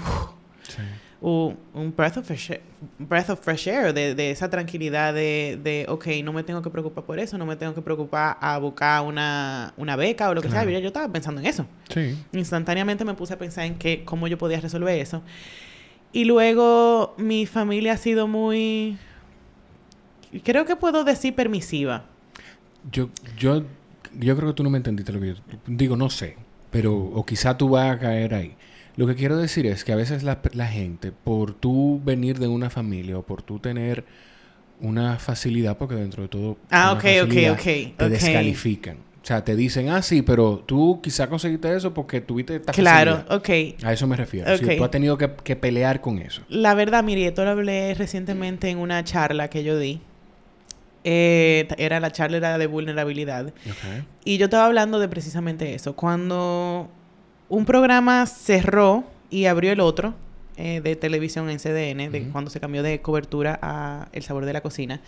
S2: un, un breath, of fresh, breath of fresh air, de, de esa tranquilidad de, de, ok, no me tengo que preocupar por eso, no me tengo que preocupar a buscar una, una beca o lo que sea. Yo, yo estaba pensando en eso.
S1: Sí.
S2: Instantáneamente me puse a pensar en que, cómo yo podía resolver eso. Y luego mi familia ha sido muy, creo que puedo decir permisiva.
S1: Yo, yo, yo creo que tú no me entendiste lo que yo digo, no sé, pero, o quizá tú vas a caer ahí. Lo que quiero decir es que a veces la, gente, por tú venir de una familia o por tú tener una facilidad, porque dentro de todo
S2: ah, okay, okay, okay,
S1: te descalifican. O sea, te dicen, ah, sí, pero tú quizá conseguiste eso porque tuviste esta
S2: Claro, ok.
S1: A eso me refiero. tú has tenido que, pelear con eso.
S2: La verdad, mire, esto lo hablé recientemente en una charla que yo di. Eh, era la charla de vulnerabilidad. Y yo estaba hablando de precisamente eso. Cuando un programa cerró y abrió el otro eh, de televisión en CDN, de cuando se cambió de cobertura a El Sabor de la Cocina.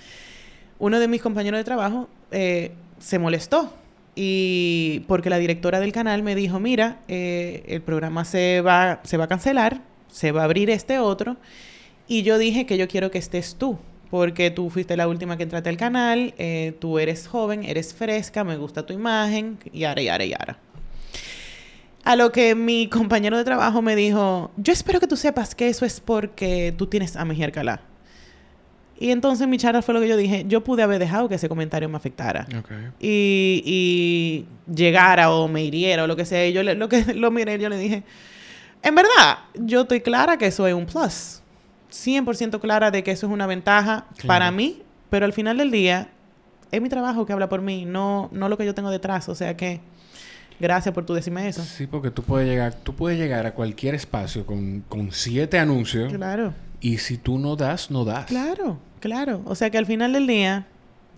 S2: Uno de mis compañeros de trabajo eh, se molestó y porque la directora del canal me dijo, mira, eh, el programa se va, se va a cancelar, se va a abrir este otro. Y yo dije que yo quiero que estés tú, porque tú fuiste la última que entraste al canal, tú eres joven, eres fresca, me gusta tu imagen, y ahora, y ahora, y ahora. A lo que mi compañero de trabajo me dijo, yo espero que tú sepas que eso es porque tú tienes a Mejía Alcalá. Y entonces mi charla fue lo que yo dije, yo pude haber dejado que ese comentario me afectara. Y, y, llegara o me hiriera o lo que sea. Y yo lo que lo miré, yo le dije, en verdad, yo estoy clara que eso es un plus. 100% clara de que eso es una ventaja para mí, pero al final del día es mi trabajo que habla por mí, no, no lo que yo tengo detrás. O sea que gracias por tu decirme eso.
S1: Sí, porque tú puedes llegar, tú puedes llegar a cualquier espacio con, con siete anuncios.
S2: Claro.
S1: Y si tú no das, no das.
S2: Claro, claro. O sea que al final del día,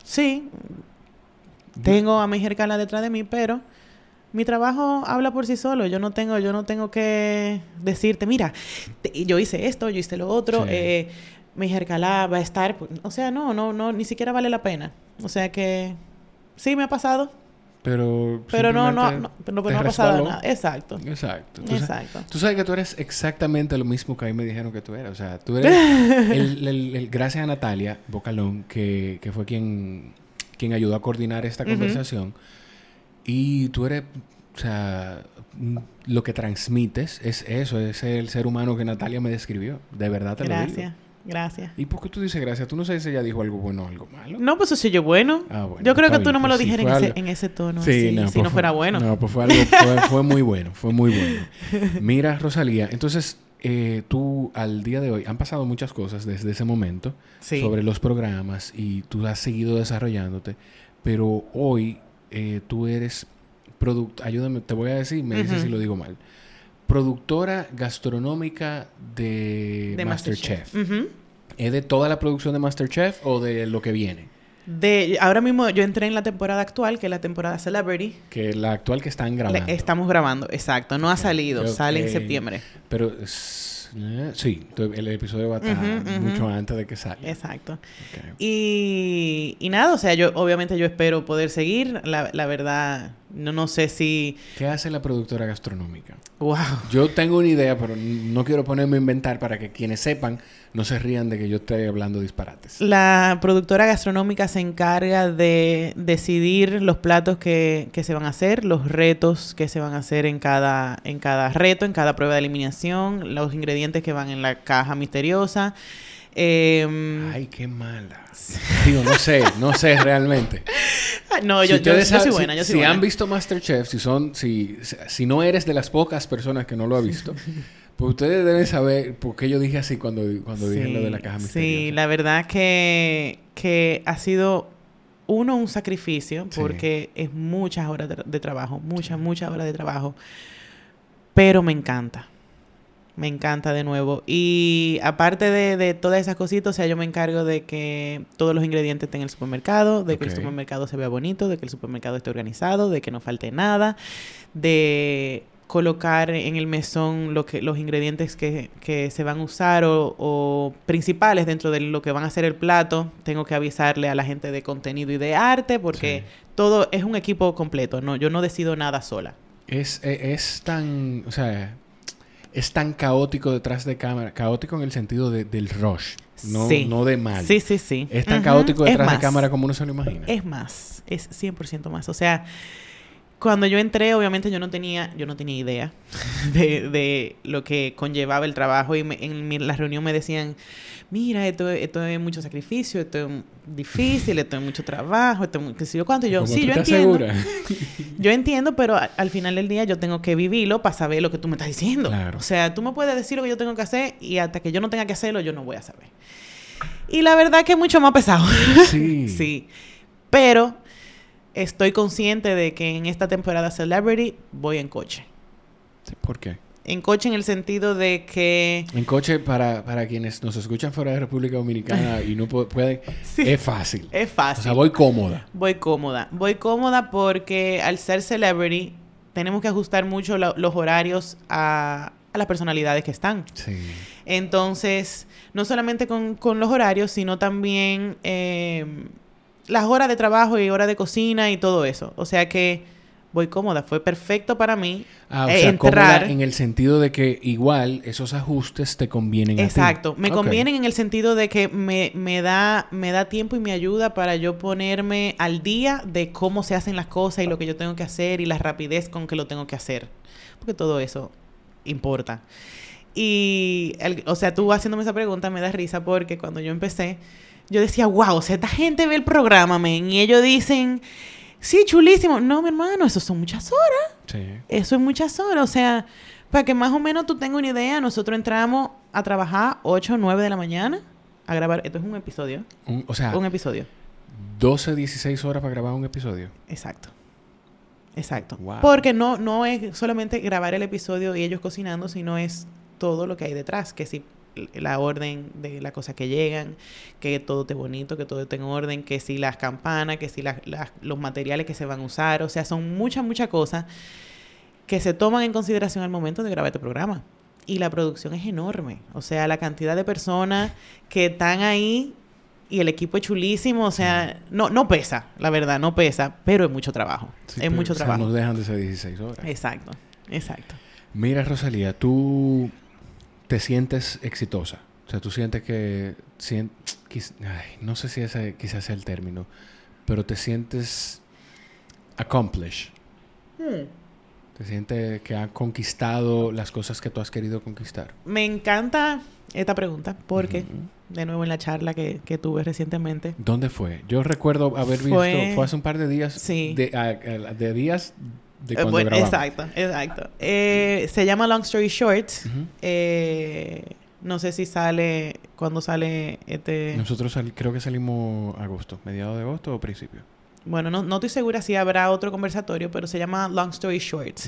S2: sí, tengo a mi jercala detrás de mí, pero mi trabajo habla por sí solo. Yo no tengo, yo no tengo que decirte, mira, yo hice esto, yo hice lo otro, eh, mi jercala va a estar. O sea, no, no, no, ni siquiera vale la pena. O sea que sí me ha pasado.
S1: Pero,
S2: pero no, no, no, no, ha pasado nada. Exacto.
S1: Exacto. Exacto. tú sabes que tú eres exactamente lo mismo que a mí me dijeron que tú eras. O sea, tú eres el, gracias a Natalia Bocalón, que, que, fue quien, quien ayudó a coordinar esta conversación. Y tú eres, o sea, lo que transmites es eso, es el ser humano que Natalia me describió. De verdad te lo digo.
S2: Gracias.
S1: ¿Y por qué tú dices gracias? ¿Tú no sabes si ella dijo algo bueno o algo malo?
S2: No, pues eso sí yo bueno. Ah, bueno. Yo creo que tú no me lo pues dijeras en, ese, tono. Sí, no, si pues no fuera bueno.
S1: No, pues fue algo, fue, fue, muy bueno, fue muy bueno. Mira, Rosalía, entonces eh, tú al día de hoy, han pasado muchas cosas desde ese momento sobre los programas y tú has seguido desarrollándote, pero hoy eh, tú eres, ayúdame, te voy a decir, me dices si lo digo mal, productora gastronómica de, Masterchef. ¿Es de toda la producción de Masterchef o de lo que viene?
S2: De, ahora mismo yo entré en la temporada actual, que es la temporada Celebrity.
S1: Que la actual que están grabando.
S2: estamos grabando, exacto. No ha salido, sale en septiembre.
S1: Pero eh, sí, el episodio va a estar mucho antes de que salga.
S2: Exacto. Y, y, nada, o sea, yo obviamente yo espero poder seguir. La, la verdad, no, no sé si...
S1: ¿Qué hace la productora gastronómica?
S2: Wow.
S1: Yo tengo una idea, pero no quiero ponerme a inventar para que quienes sepan no se rían de que yo esté hablando disparates.
S2: La productora gastronómica se encarga de decidir los platos que, que, se van a hacer, los retos que se van a hacer en cada, en cada reto, en cada prueba de eliminación, los ingredientes que van en la caja misteriosa.
S1: Em, Ay, qué mala. Digo, no sé, no sé realmente.
S2: No, yo, yo, soy buena, yo
S1: soy Si han visto Masterchef, si son, si, si no eres de las pocas personas que no lo ha visto, pues ustedes deben saber por qué yo dije así cuando, cuando dije lo de la caja misteriosa.
S2: Sí, la verdad que, que ha sido uno un sacrificio porque es muchas horas de, trabajo, muchas, muchas horas de trabajo. Pero me encanta. Me encanta de nuevo. Y aparte de, de, todas esas cositas, o sea, yo me encargo de que todos los ingredientes estén en el supermercado, de que el supermercado se vea bonito, de que el supermercado esté organizado, de que no falte nada, de colocar en el mesón lo que, los ingredientes que, que se van a usar o, o, principales dentro de lo que van a ser el plato. Tengo que avisarle a la gente de contenido y de arte porque todo es un equipo completo. No, yo no decido nada sola.
S1: Es, e, es tan, o sea, es tan caótico detrás de cámara, caótico en el sentido de, del rush, no, no de mal.
S2: Sí, sí, sí.
S1: Es tan caótico detrás de cámara como uno se lo imagina.
S2: Es más, es 100% más. O sea, cuando yo entré, obviamente yo no tenía, yo no tenía idea de, de lo que conllevaba el trabajo y en la reunión me decían, mira, esto, esto es mucho sacrificio, esto es difícil, esto es mucho trabajo, esto es qué sé yo cuánto. Y yo, sí, yo entiendo. yo entiendo, pero al final del día yo tengo que vivirlo para saber lo que tú me estás diciendo. O sea, tú me puedes decir lo que yo tengo que hacer y hasta que yo no tenga que hacerlo, yo no voy a saber. Y la verdad que es mucho más pesado. Sí. sí. Pero estoy consciente de que en esta temporada Celebrity voy en coche.
S1: ¿Por qué?
S2: En coche en el sentido de que...
S1: En coche, para, para quienes nos escuchan fuera de República Dominicana y no pueden... es fácil.
S2: Es fácil. O
S1: sea, voy cómoda.
S2: Voy cómoda. Voy cómoda porque al ser celebrity tenemos que ajustar mucho los horarios a, a, las personalidades que están.
S1: Sí.
S2: Entonces, no solamente con, con los horarios, sino también eh, las horas de trabajo y horas de cocina y todo eso. O sea que voy cómoda. Fue perfecto para mí
S1: ah, o sea, entrar. en el sentido de que igual esos ajustes te convienen
S2: Exacto.
S1: A
S2: ti. Me convienen en el sentido de que me, me, da, me da tiempo y me ayuda para yo ponerme al día de cómo se hacen las cosas y lo que yo tengo que hacer y la rapidez con que lo tengo que hacer. Porque todo eso importa. Y, o sea, tú haciéndome esa pregunta me da risa porque cuando yo empecé, yo decía, wow, o sea, esta gente ve el programa, men, y ellos dicen, sí, chulísimo. No, mi hermano, eso son muchas horas. Sí. Eso es muchas horas, o sea, para que más o menos tú tengas una idea, nosotros entramos a trabajar 8 o 9 de la mañana a grabar. Esto es un episodio.
S1: o sea,
S2: un episodio.
S1: 12, 16 horas para grabar un episodio.
S2: Exacto. Exacto. Porque no, no es solamente grabar el episodio y ellos cocinando, sino es todo lo que hay detrás. Que si la orden de las cosas que llegan, que todo esté bonito, que todo esté en orden, que si las campanas, que si los materiales que se van a usar. O sea, son muchas, muchas cosas que se toman en consideración al momento de grabar este programa. Y la producción es enorme. O sea, la cantidad de personas que están ahí y el equipo es chulísimo, o sea, no, no pesa, la verdad, no pesa, pero es mucho trabajo. es mucho trabajo.
S1: nos dejan de ser 16 horas.
S2: Exacto, exacto.
S1: Mira, Rosalía, tú te sientes exitosa. O sea, tú sientes que... no sé si ese quizás sea el término, pero te sientes accomplished. Hmm. Te sientes que ha conquistado las cosas que tú has querido conquistar.
S2: Me encanta esta pregunta porque de nuevo en la charla que, tuve recientemente.
S1: ¿Dónde fue? Yo recuerdo haber visto, fue, hace un par de días, sí. de, de días de eh, grabamos.
S2: Exacto, exacto. Eh, se llama Long Story Short. Eh, no sé si sale, cuando sale este...
S1: Nosotros creo que salimos agosto, mediados de agosto o principio.
S2: Bueno, no, no estoy segura si habrá otro conversatorio, pero se llama Long Story Short.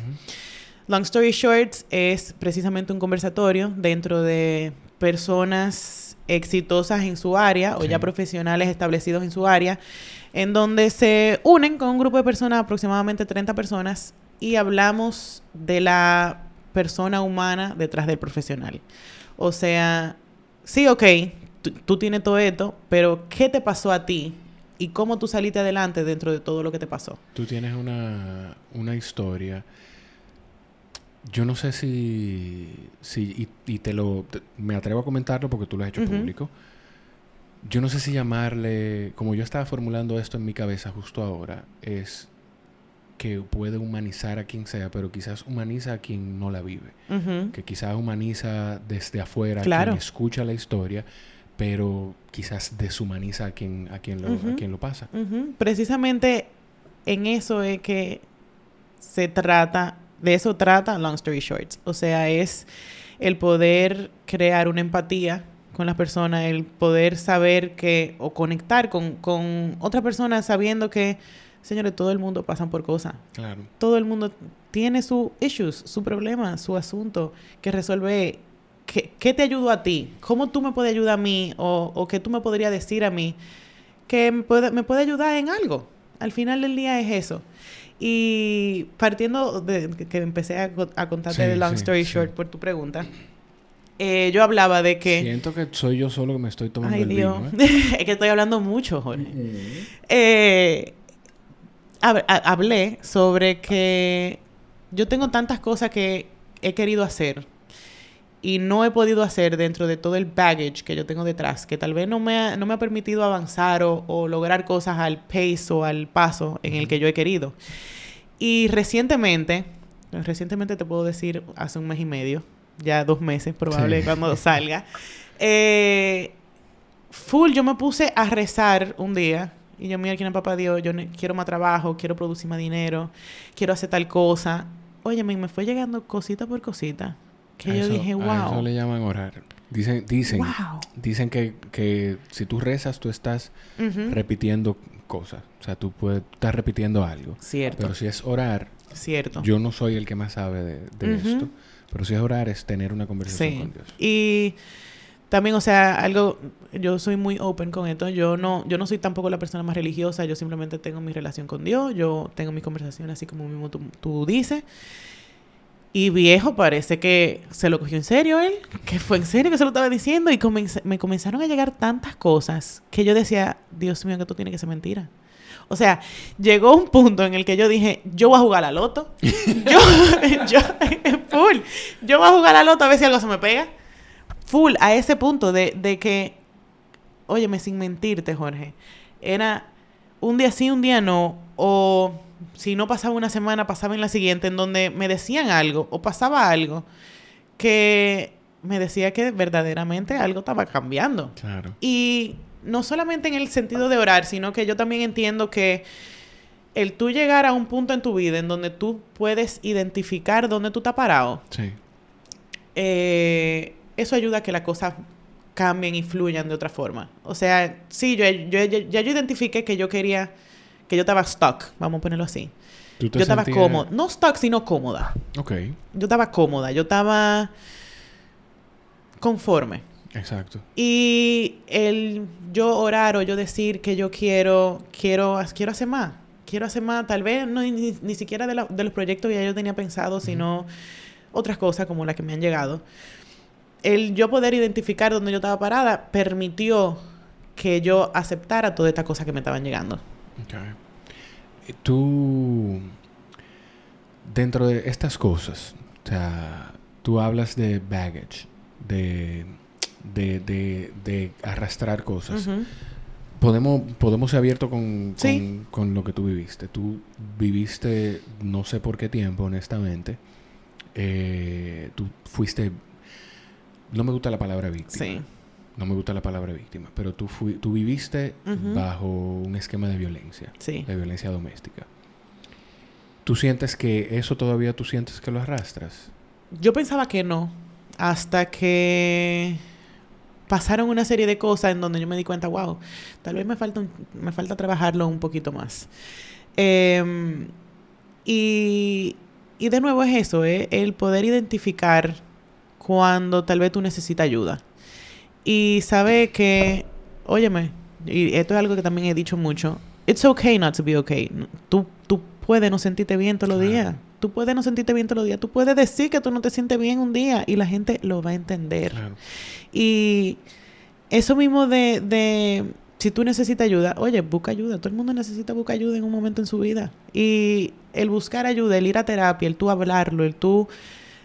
S2: Long Story Short es precisamente un conversatorio dentro de personas exitosas en su área o ya profesionales establecidos en su área, en donde se unen con un grupo de personas, aproximadamente 30 personas, y hablamos de la persona humana detrás del profesional. O sea, sí, ok, tú tienes todo esto, pero ¿qué te pasó a ti? ¿Y cómo tú saliste adelante dentro de todo lo que te pasó?
S1: Tú tienes una, una historia yo no sé si, si y, te lo, me atrevo a comentarlo porque tú lo has hecho público. Yo no sé si llamarle, como yo estaba formulando esto en mi cabeza justo ahora, es que puede humanizar a quien sea, pero quizás humaniza a quien no la vive. Que quizás humaniza desde afuera a quien escucha la historia, pero quizás deshumaniza a quien, a quien, lo, a quien lo pasa.
S2: Precisamente en eso es que se trata de eso trata Long Story Short. O sea, es el poder crear una empatía con las personas, el poder saber que, o conectar con, con otra persona sabiendo que, señores, todo el mundo pasa por cosas. Claro. Todo el mundo tiene sus issues, su problema, su asunto que resuelve. ¿Qué, ¿Qué, te ayudó a ti? ¿Cómo tú me puedes ayudar a mí? O, o qué tú me podrías decir a mí que me puede, me puede ayudar en algo. Al final del día es eso. Y partiendo de que empecé a, a contarte de Long Story Short por tu pregunta, eh, yo hablaba de que...
S1: Siento que soy yo solo que me estoy tomando el Vino,
S2: ¿eh? es que estoy hablando mucho, Jorge. eh, hablé sobre que yo tengo tantas cosas que he querido hacer y no he podido hacer dentro de todo el baggage que yo tengo detrás, que tal vez no me ha, no me ha permitido avanzar o, lograr cosas al pace o al paso en el que yo he querido. Y recientemente, recientemente te puedo decir, hace un mes y medio, ya dos meses probable cuando salga, eh, full yo me puse a rezar un día y yo, mira, quién papá Dios, yo quiero más trabajo, quiero producir más dinero, quiero hacer tal cosa. Oye, me fue llegando cosita por cosita que yo dije, wow. A
S1: eso le llaman orar. Dicen, dicen, dicen que, que, si tú rezas, tú estás repitiendo cosas. O sea, tú puedes, estás repitiendo algo. Cierto. Pero si es orar, Cierto. yo no soy el que más sabe de, esto. Pero si es orar, es tener una conversación con Dios.
S2: Y también, o sea, algo, yo soy muy open con esto. Yo no, yo no soy tampoco la persona más religiosa. Yo simplemente tengo mi relación con Dios. Yo tengo mis conversaciones así como mismo tú, tú dices. Y viejo, parece que se lo cogió en serio él, que fue en serio que se lo estaba diciendo y me comenzaron a llegar tantas cosas que yo decía, Dios mío, que esto tiene que ser mentira. O sea, llegó un punto en el que yo dije, yo voy a jugar a la loto. yo, yo, full. Yo voy a jugar a la loto a ver si algo se me pega. Full, a ese punto de, de que, óyeme, sin mentirte, Jorge, era un día sí, un día no, o si no pasaba una semana, pasaba en la siguiente, en donde me decían algo o pasaba algo que me decía que verdaderamente algo estaba cambiando. Claro. Y no solamente en el sentido de orar, sino que yo también entiendo que el tú llegar a un punto en tu vida en donde tú puedes identificar dónde tú estás parado, sí. Eh, eso ayuda a que las cosas cambien y fluyan de otra forma. O sea, sí, yo, yo, ya yo identifiqué que yo quería, que yo estaba stuck, vamos a ponerlo así. yo estaba cómoda, no stuck, sino cómoda. Ok. Yo estaba cómoda, yo estaba conforme. Exacto. Y el yo orar o yo decir que yo quiero, quiero, quiero hacer más, quiero hacer más, tal vez no, ni, siquiera de, los proyectos que ya yo tenía pensado, sino otras cosas como las que me han llegado. El yo poder identificar dónde yo estaba parada permitió que yo aceptara todas estas cosas que me estaban llegando.
S1: Okay. Tú, dentro de estas cosas, o sea, tú hablas de baggage, de de, de, arrastrar cosas. Podemos, podemos ser abiertos con, con, lo que tú viviste. Tú viviste no sé por qué tiempo, honestamente. Eh, tú fuiste... No me gusta la palabra víctima. No me gusta la palabra víctima, pero tú, fui, tú viviste bajo un esquema de violencia, de violencia doméstica. ¿Tú sientes que eso todavía tú sientes que lo arrastras?
S2: Yo pensaba que no, hasta que pasaron una serie de cosas en donde yo me di cuenta, wow, tal vez me falta, me falta trabajarlo un poquito más. Em, y, y, de nuevo es eso, eh, el poder identificar cuando tal vez tú necesitas ayuda. Y sabe que, óyeme, y esto es algo que también he dicho mucho, it's okay not to be okay. Tú, tú puedes no sentirte bien todos los días. Tú puedes no sentirte bien todos los días. Tú puedes decir que tú no te sientes bien un día y la gente lo va a entender. Y eso mismo de, de, si tú necesitas ayuda, oye, busca ayuda. Todo el mundo necesita buscar ayuda en un momento en su vida. Y el buscar ayuda, el ir a terapia, el tú hablarlo, el tú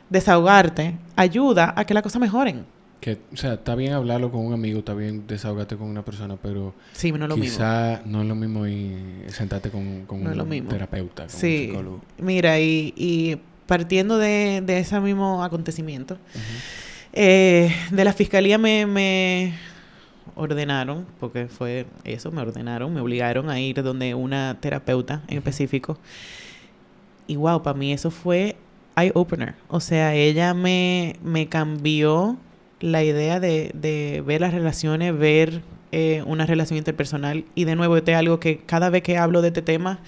S2: desahogarte, ayuda a que las cosas mejoren.
S1: Que, o sea, está bien hablarlo con un amigo, está bien desahogarte con una persona, pero sí, no es lo quizá no es lo mismo y sentarte con, con un terapeuta, con sí. un psicólogo.
S2: Mira, y, y partiendo de, de ese mismo acontecimiento, eh, de la fiscalía me, me ordenaron, porque fue eso, me ordenaron, me obligaron a ir donde una terapeuta en específico. Y wow, para mí eso fue eye opener. O sea, ella me, me cambió la idea de, de ver las relaciones, ver eh, una relación interpersonal. Y de nuevo, este es algo que cada vez que hablo de este tema,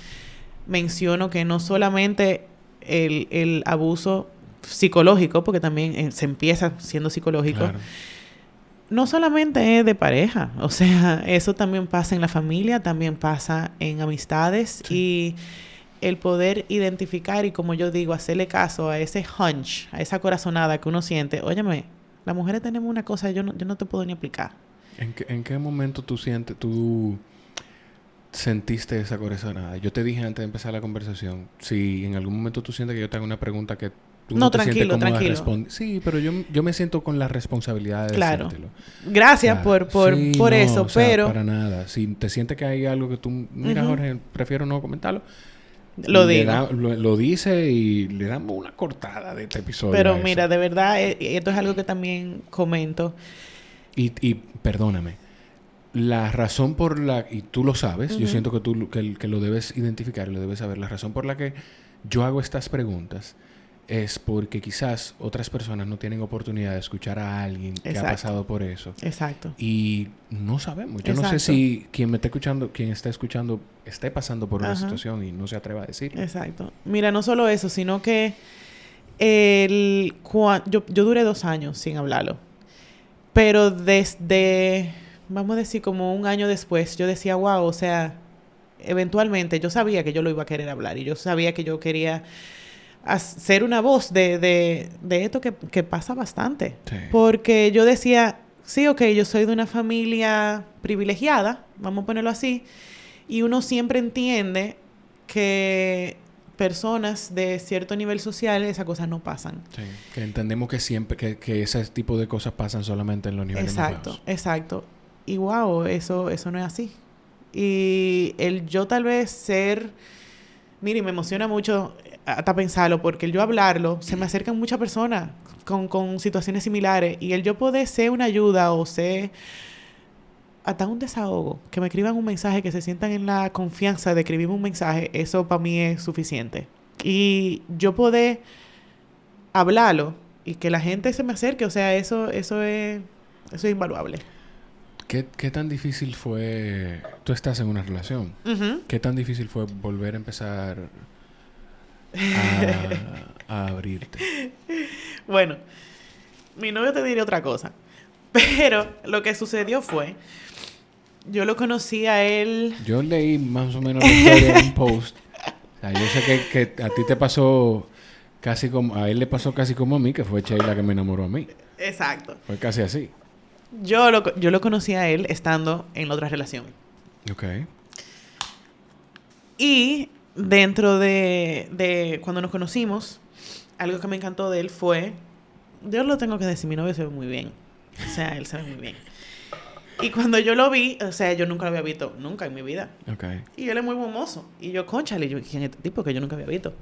S2: menciono que no solamente el, el abuso psicológico, porque también eh, se empieza siendo psicológico, no solamente es de pareja, o sea, eso también pasa en la familia, también pasa en amistades. Y el poder identificar y como yo digo, hacerle caso a ese hunch, a esa corazonada que uno siente, óyeme, las mujeres tenemos una cosa yo no, yo no te puedo ni explicar.
S1: ¿En qué, ¿En qué momento tú sientes, tú sentiste esa corazonada? Yo te dije antes de empezar la conversación, si en algún momento tú sientes que yo te hago una pregunta que tú no, te tranquilo, tranquilo. Sí, pero yo, yo me siento con la responsabilidad de claro.
S2: Gracias por, por, por eso, pero...
S1: Para nada. Si te sientes que hay algo que tú... Mira, Jorge, prefiero no comentarlo
S2: lo digo.
S1: lo, dice y le damos una cortada de este episodio.
S2: Pero mira, de verdad, eh, esto es algo que también comento.
S1: Y, y perdóname, la razón por la, y tú lo sabes, yo siento que tú que, que, lo debes identificar, lo debes saber, la razón por la que yo hago estas preguntas es porque quizás otras personas no tienen oportunidad de escuchar a alguien que ha pasado por eso.
S2: Exacto.
S1: Y no sabemos. Yo no sé si quien me está escuchando, quien está escuchando, esté pasando por una situación y no se atreva a decir.
S2: Exacto. Mira, no solo eso, sino que el, yo, yo duré dos años sin hablarlo. Pero desde, vamos a decir, como un año después, yo decía, wow, o sea, eventualmente yo sabía que yo lo iba a querer hablar y yo sabía que yo quería ser una voz de, de, de esto que, que, pasa bastante. Porque yo decía, sí, ok, yo soy de una familia privilegiada, vamos a ponerlo así, y uno siempre entiende que personas de cierto nivel social, esas cosas no pasan.
S1: Sí, que entendemos que siempre, que, que ese tipo de cosas pasan solamente en los niveles
S2: exacto, Exacto, exacto. Y wow, eso, eso no es así. Y el yo tal vez ser, mire, me emociona mucho hasta pensarlo, porque el yo hablarlo, se me acercan muchas personas con, con situaciones similares y el yo poder ser una ayuda o ser hasta un desahogo, que me escriban un mensaje, que se sientan en la confianza de escribirme un mensaje, eso para mí es suficiente. Y yo poder hablarlo y que la gente se me acerque, o sea, eso, eso es, eso es invaluable.
S1: ¿Qué, ¿Qué, tan difícil fue? Tú estás en una relación. ¿Qué tan difícil fue volver a empezar a, abrirte?
S2: Bueno, mi novio te diré otra cosa. Pero lo que sucedió fue, yo lo conocí a él.
S1: Yo leí más o menos la historia de un post. O sea, yo sé que, que, a ti te pasó casi como, a él le pasó casi como a mí, que fue Sheila que me enamoró a mí.
S2: Exacto.
S1: Fue casi así.
S2: Yo lo, yo lo conocí a él estando en otra relación.
S1: Ok.
S2: Y dentro de, de cuando nos conocimos, algo que me encantó de él fue, yo lo tengo que decir, mi novio se ve muy bien. O sea, él se ve muy bien. Y cuando yo lo vi, o sea, yo nunca lo había visto, nunca en mi vida.
S1: Okay.
S2: Y él es muy hermoso. Y yo, conchale, yo, ¿quién es este tipo que yo nunca había visto?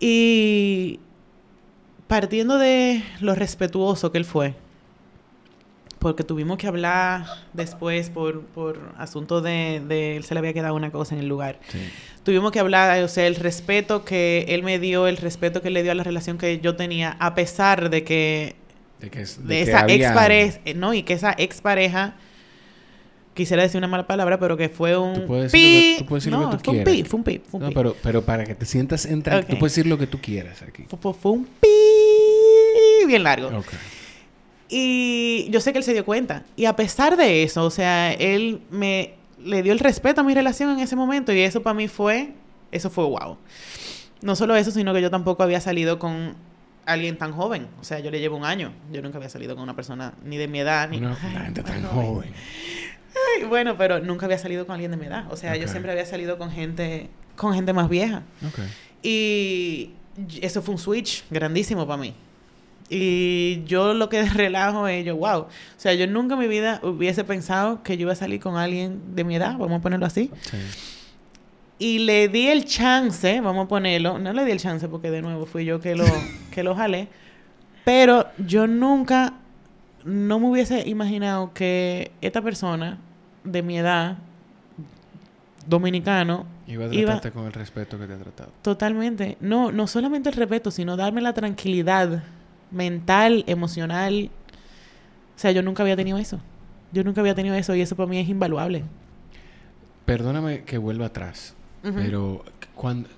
S2: Y partiendo de lo respetuoso que él fue, porque tuvimos que hablar después por, por asunto de, de, él se le había quedado una cosa en el lugar. Tuvimos que hablar, o sea, el respeto que él me dio, el respeto que él le dio a la relación que yo tenía, a pesar de que...
S1: De, que,
S2: de, esa expareja, no, y que esa expareja, quisiera decir una mala palabra, pero que fue un...
S1: Tú puedes decir, lo, que, tú puedes decir
S2: no,
S1: lo que tú
S2: fue
S1: quieras.
S2: Un pi, fue un pi, fue un
S1: no,
S2: pi.
S1: pero, pero para que te sientas en okay. tú puedes decir lo que tú quieras aquí.
S2: Fue, fue un pi bien largo.
S1: Okay.
S2: Y yo sé que él se dio cuenta. Y a pesar de eso, o sea, él me le dio el respeto a mi relación en ese momento y eso para mí fue, eso fue wow. No solo eso, sino que yo tampoco había salido con alguien tan joven. O sea, yo le llevo un año. Yo nunca había salido con una persona ni de mi edad, ni...
S1: No, ay, la gente tan joven. joven.
S2: Ay, bueno, pero nunca había salido con alguien de mi edad. O sea, okay. yo siempre había salido con gente, con gente más vieja.
S1: Okay.
S2: Y eso fue un switch grandísimo para mí. Y yo lo que relajo es yo, wow. O sea, yo nunca en mi vida hubiese pensado que yo iba a salir con alguien de mi edad, vamos a ponerlo así.
S1: Sí.
S2: Y le di el chance, vamos a ponerlo, no le di el chance porque de nuevo fui yo que lo, que lo jalé, pero yo nunca, no me hubiese imaginado que esta persona de mi edad, dominicano,
S1: Iba a tratarte iba, con el respeto que te ha tratado.
S2: Totalmente. No, no solamente el respeto, sino darme la tranquilidad mental, emocional. O sea, yo nunca había tenido eso. Yo nunca había tenido eso y eso para mí es invaluable.
S1: Perdóname que vuelva atrás, uh -huh. pero cuando...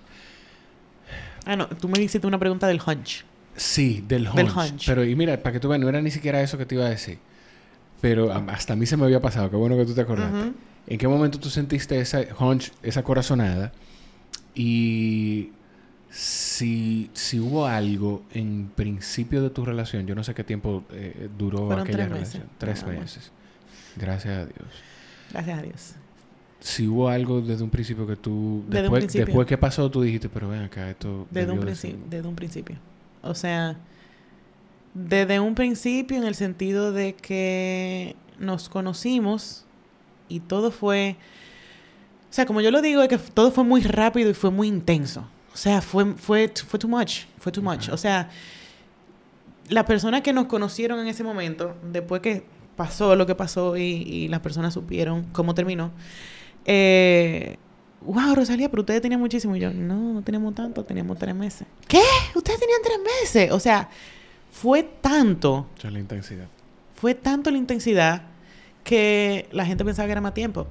S2: Ah, no, tú me hiciste una pregunta del hunch.
S1: Sí, del hunch.
S2: Del hunch.
S1: Pero, y mira, para que tú veas, no era ni siquiera eso que te iba a decir. Pero hasta a mí se me había pasado. Qué bueno que tú te acordaste. Uh -huh. ¿En qué momento tú sentiste esa hunch, esa corazonada? Y si, si hubo algo en principio de tu relación, yo no sé qué tiempo eh, duró
S2: Fueron
S1: aquella
S2: tres
S1: relación.
S2: meses.
S1: Tres meses. Gracias a Dios.
S2: Gracias a Dios.
S1: Si hubo algo desde un principio que tú...
S2: Desde un
S1: después,
S2: principio.
S1: después que pasó, tú dijiste, pero ven acá, esto...
S2: Desde un,
S1: de
S2: principio,
S1: ser".
S2: desde un principio. O sea, desde un principio en el sentido de que nos conocimos y todo fue... O sea, como yo lo digo, es que todo fue muy rápido y fue muy intenso. O sea, fue, fue, fue too much. Fue too much. O sea, las personas que nos conocieron en ese momento, después que pasó lo que pasó y, y las personas supieron cómo terminó, eh, wow, Rosalía, pero ustedes tenían muchísimo. Y yo, no, no teníamos tanto, teníamos tres meses. ¿Qué? ¿Ustedes tenían tres meses? O sea, fue tanto,
S1: Esa es la intensidad.
S2: fue tanto la intensidad que la gente pensaba que era más tiempo.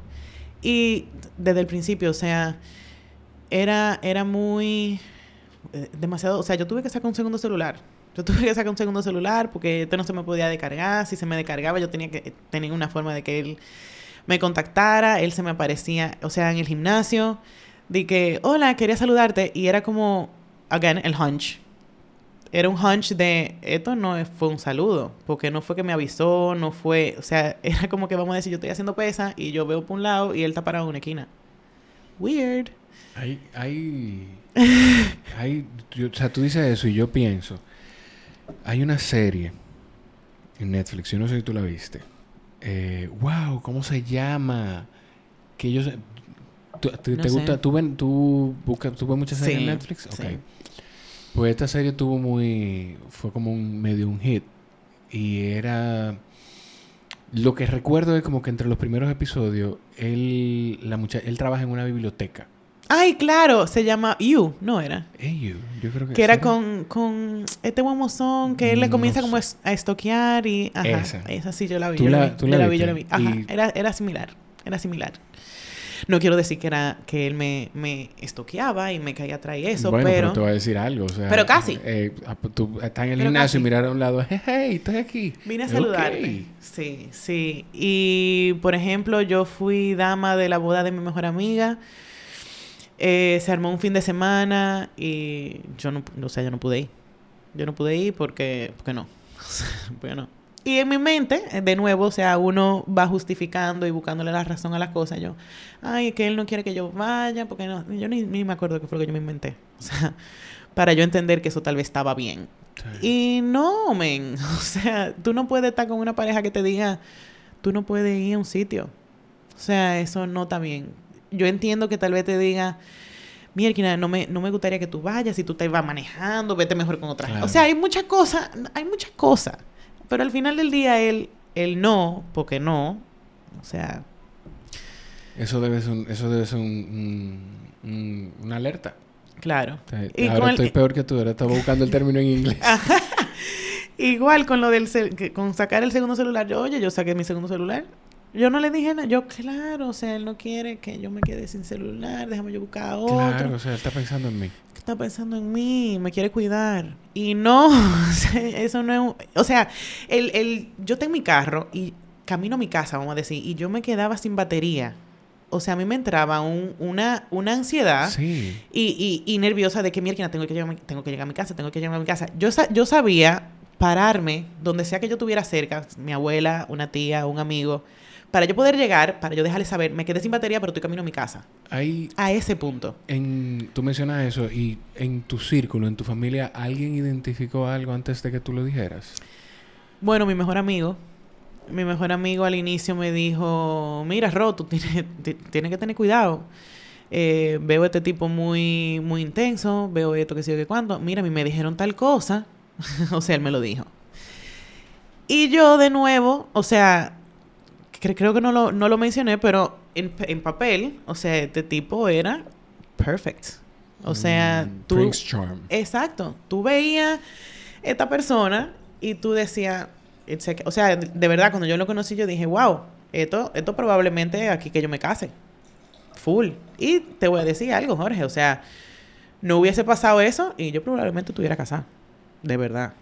S2: Y desde el principio, o sea, era, era muy eh, demasiado, o sea, yo tuve que sacar un segundo celular. Yo tuve que sacar un segundo celular porque este no se me podía descargar. Si se me descargaba, yo tenía que tener una forma de que él me contactara. Él se me aparecía, o sea, en el gimnasio. De que, hola, quería saludarte. Y era como, again, el hunch. Era un hunch de, esto no fue un saludo. Porque no fue que me avisó, no fue, o sea, era como que vamos a decir, yo estoy haciendo pesa y yo veo por un lado y él está parado en una esquina. Weird.
S1: Hay, hay, hay, yo- o sea, tú dices eso y yo pienso, hay una serie en Netflix, yo no sé si tú la viste. Eh, wow, ¿cómo se llama? Que ellos, ¿Te, gusta? ¿Tú, ven, tú, buscas, ¿Tú ves muchas series en Netflix? Ok. Pues esta serie tuvo muy... Fue como un medio un hit. Y era... Lo que recuerdo es como que entre los primeros episodios, él, la mucha, él trabaja en una biblioteca.
S2: Ay, claro, se llama You, ¿no era?
S1: Hey You, yo creo que
S2: Que era con, con este guamozón que él le comienza como a estoquear y... Ajá, esa. esa sí, yo la vi. yo la, vi, yo la vi. Ajá, era, era similar, era similar. No quiero decir que era que él me, me estoqueaba y me caía atrás y eso, bueno, pero...
S1: te voy a decir algo, o sea...
S2: Pero casi.
S1: Eh, tú estás en el gimnasio y mirar a un lado, hey, estoy aquí.
S2: Vine a saludarte. Sí, sí. Y, por ejemplo, yo fui dama de la boda de mi mejor amiga. Eh, se armó un fin de semana y yo no, o sea, yo no pude ir. Yo no pude ir porque, porque no. bueno, y en mi mente, de nuevo, o sea, uno va justificando y buscándole la razón a las cosas. Yo, ay, que él no quiere que yo vaya, porque no. Yo ni, me acuerdo qué fue lo que yo me inventé. O sea, para yo entender que eso tal vez estaba bien. Y no, men. O sea, tú no puedes estar con una pareja que te diga, tú no puedes ir a un sitio. O sea, eso no está bien. Yo entiendo que tal vez te diga, mira, no me, no me gustaría que tú vayas, si tú te vas manejando, vete mejor con otra. O sea, hay muchas cosas, hay muchas cosas. Pero al final del día, él, él no, porque no, o sea...
S1: Eso debe ser, un, eso debe ser un, una alerta.
S2: Claro.
S1: ahora estoy peor que tú, ahora estaba buscando el término en inglés.
S2: Igual con lo del con sacar el segundo celular. Yo, oye, yo saqué mi segundo celular. Yo no le dije nada. Yo, claro, o sea, él no quiere que yo me quede sin celular. Déjame yo buscar otro.
S1: Claro, o sea, él está pensando en mí
S2: está pensando en mí, me quiere cuidar. Y no, eso no es... O sea, el, el, yo tengo mi carro y camino a mi casa, vamos a decir, y yo me quedaba sin batería. O sea, a mí me entraba un, una, una ansiedad y, y, y, nerviosa de que, mierda, tengo que, llegar, tengo que llegar a mi casa, tengo que llegar a mi casa. Yo, yo sabía pararme donde sea que yo estuviera cerca, mi abuela, una tía, un amigo, para yo poder llegar, para yo dejarle saber, me quedé sin batería, pero estoy camino a mi casa.
S1: Ahí,
S2: a ese punto.
S1: En, tú mencionas eso, y en tu círculo, en tu familia, ¿alguien identificó algo antes de que tú lo dijeras?
S2: Bueno, mi mejor amigo. Mi mejor amigo al inicio me dijo, mira, Ro, tú tienes, tienes que tener cuidado. Eh, veo este tipo muy, muy intenso, veo esto que sé yo que cuánto. Mira, a mí me dijeron tal cosa. o sea, él me lo dijo. Y yo de nuevo, o sea, creo que no lo, no lo mencioné, pero en, en, papel, o sea, este tipo era perfect. O sea,
S1: mm, tú... Prince Charm.
S2: Exacto. Tú veías esta persona y tú decías... O sea, de verdad, cuando yo lo conocí, yo dije, wow, esto, esto probablemente aquí que yo me case. Full. Y te voy a decir algo, Jorge. O sea, no hubiese pasado eso y yo probablemente estuviera casado. De verdad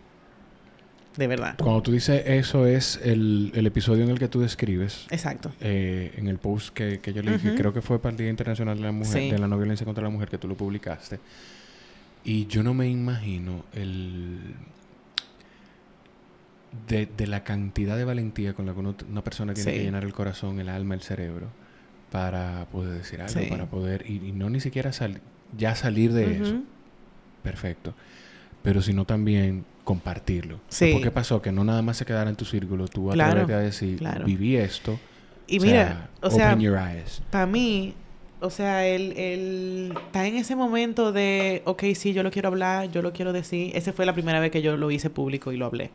S2: de verdad.
S1: Cuando tú dices eso es el, episodio en el que tú describes.
S2: Exacto.
S1: Eh, en el post que, yo le dije, creo que fue para el Día Internacional de la Mujer, de la No Violencia contra la Mujer que tú lo publicaste. Y yo no me imagino el... De, la cantidad de valentía con la que una persona tiene que llenar el corazón, el alma, el cerebro, para poder decir algo, para poder, y, no ni siquiera ya salir de eso. Perfecto. Pero sino también compartirlo. Sí. ¿Por qué pasó? Que no nada más se quedara en tu círculo, tú claro, a decir, viví esto.
S2: Y mira, o sea, para mí, o sea, él, él está en ese momento de, ok, sí, yo lo quiero hablar, yo lo quiero decir. Esa fue la primera vez que yo lo hice público y lo hablé.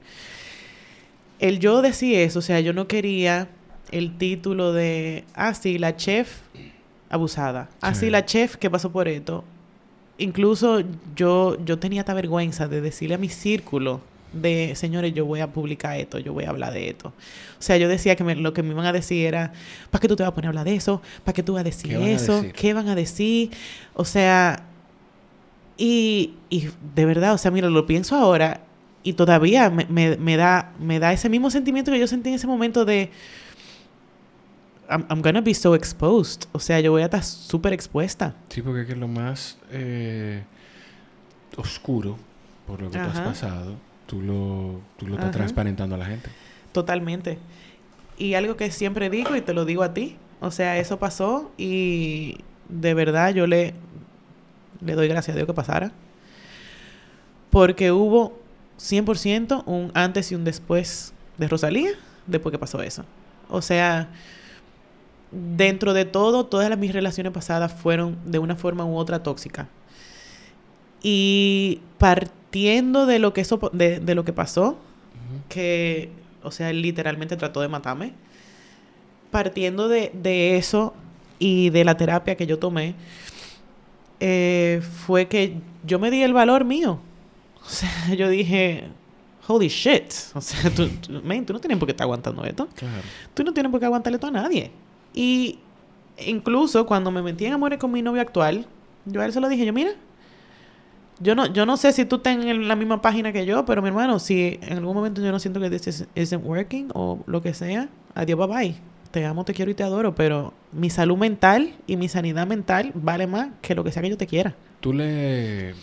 S2: El yo decía eso, o sea, yo no quería el título de, ah, sí, la chef abusada. Ah, sí, la chef que pasó por esto incluso yo, yo tenía esta vergüenza de decirle a mi círculo de, señores, yo voy a publicar esto, yo voy a hablar de esto. O sea, yo decía que lo que me iban a decir era, ¿para qué tú te vas a poner a hablar de eso? ¿Para qué tú vas a decir eso? ¿Qué van a decir? O sea, y, y de verdad, o sea, mira, lo pienso ahora y todavía me, me, me, da, me da ese mismo sentimiento que yo sentí en ese momento de I'm, I'm gonna be so exposed. O sea, yo voy a estar súper expuesta.
S1: Sí, porque es lo más eh, oscuro por lo que tú has pasado, tú lo, tú lo estás transparentando a la gente.
S2: Totalmente. Y algo que siempre digo y te lo digo a ti, o sea, eso pasó y de verdad yo le, le doy gracias a Dios que pasara. Porque hubo 100% un antes y un después de Rosalía después que pasó eso. O sea, dentro de todo, todas mis relaciones pasadas fueron de una forma u otra tóxicas. Y partiendo de lo que eso de, de lo que pasó, que, o sea, él literalmente trató de matarme. Partiendo de, de eso y de la terapia que yo tomé, eh, fue que yo me di el valor mío. O sea, yo dije, holy shit. O sea, tú, tú, tú no tienes por qué estar aguantando esto. Claro. Tú no tienes por qué aguantarle esto a nadie. Y incluso cuando me metí en amores con mi novio actual, yo a él se lo dije, yo, mira, yo no, yo no sé si tú estás en la misma página que yo, pero mi hermano, si en algún momento yo no siento que this isn't working o lo que sea, adiós, bye bye. Te amo, te quiero y te adoro, pero mi salud mental y mi sanidad mental vale más que lo que sea que yo te quiera.
S1: Tú le... Eh,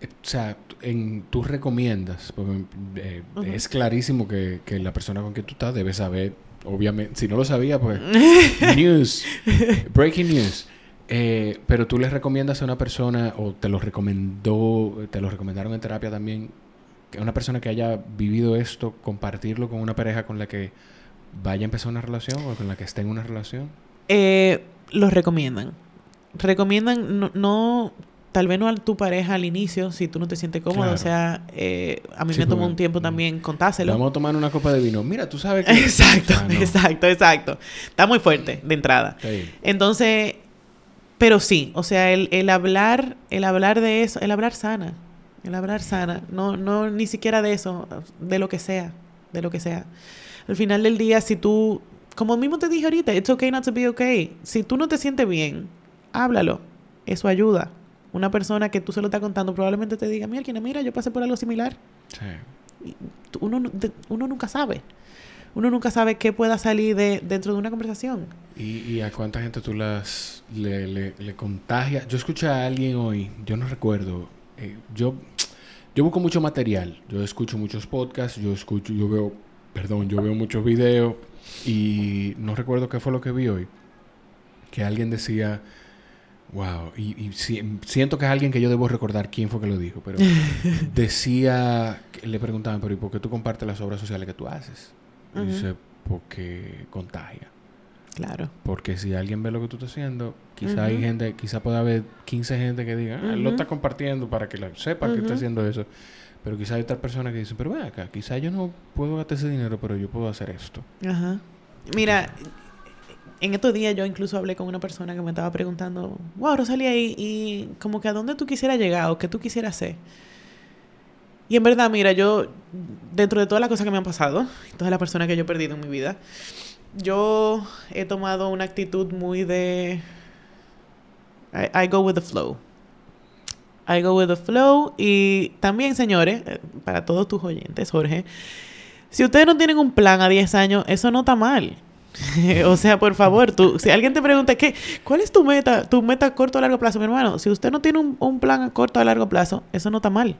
S1: o sea, en, tú recomiendas, porque eh, es clarísimo que, que la persona con quien tú estás debe saber, obviamente, si no lo sabía, pues, news, breaking news. Eh, pero tú le recomiendas a una persona, o te lo recomendó, te lo recomendaron en terapia también, que una persona que haya vivido esto, compartirlo con una pareja con la que vaya a empezar una relación o con la que esté en una relación?
S2: Eh, lo recomiendan. Recomiendan no, tal vez no a tu pareja al inicio, si tú no te sientes cómodo. O sea, eh, a mí me tomó un tiempo también contárselo.
S1: Vamos a tomar una copa de vino. Mira, tú sabes que...
S2: Exacto, ah, exacto, exacto. Está muy fuerte de entrada. Entonces, pero sí, o sea, el, el, hablar, el hablar de eso, el hablar sana, el hablar sana, no, no ni siquiera de eso, de lo que sea, de lo que sea. Al final del día, si tú, como mismo te dije ahorita, it's okay not to be okay. Si tú no te sientes bien, háblalo, eso ayuda. Una persona que tú se lo estás contando probablemente te diga, mira, mira, yo pasé por algo similar. Sí. Uno, uno nunca sabe uno nunca sabe qué pueda salir de, dentro de una conversación.
S1: ¿Y, a cuánta gente tú las le, le, contagias? Yo escuché a alguien hoy, yo no recuerdo, eh, yo, yo busco mucho material, yo escucho muchos podcasts, yo escucho, yo veo, perdón, yo veo muchos videos y no recuerdo qué fue lo que vi hoy, que alguien decía... Wow, y, siento que es alguien que yo debo recordar quién fue que lo dijo, pero decía, le preguntaban, pero ¿y por qué tú compartes las obras sociales que tú haces? Dice, porque contagia.
S2: Claro.
S1: Porque si alguien ve lo que tú estás haciendo, quizá hay gente, quizá pueda haber 15 gente que diga, ah, lo está compartiendo para que la, sepa que está haciendo eso. Pero quizá hay otras personas que dicen, pero ven acá, quizá yo no puedo gastar ese dinero, pero yo puedo hacer esto.
S2: Ajá. Mira, en estos días yo incluso hablé con una persona que me estaba preguntando, wow, Rosalía, y, y como que a dónde tú quisieras llegar o qué tú quisieras hacer. Y en verdad, mira, yo, dentro de todas las cosas que me han pasado, todas las personas que yo he perdido en mi vida, yo he tomado una actitud muy de... I, go with the flow. I go with the flow. Y también, señores, eh, para todos tus oyentes, Jorge, si ustedes no tienen un plan a 10 años, eso no está mal. o sea, por favor, tú, si alguien te pregunta, ¿qué, ¿cuál es tu meta? Tu meta a corto o largo plazo, mi hermano. Si usted no tiene un, un plan a corto o largo plazo, eso no está mal.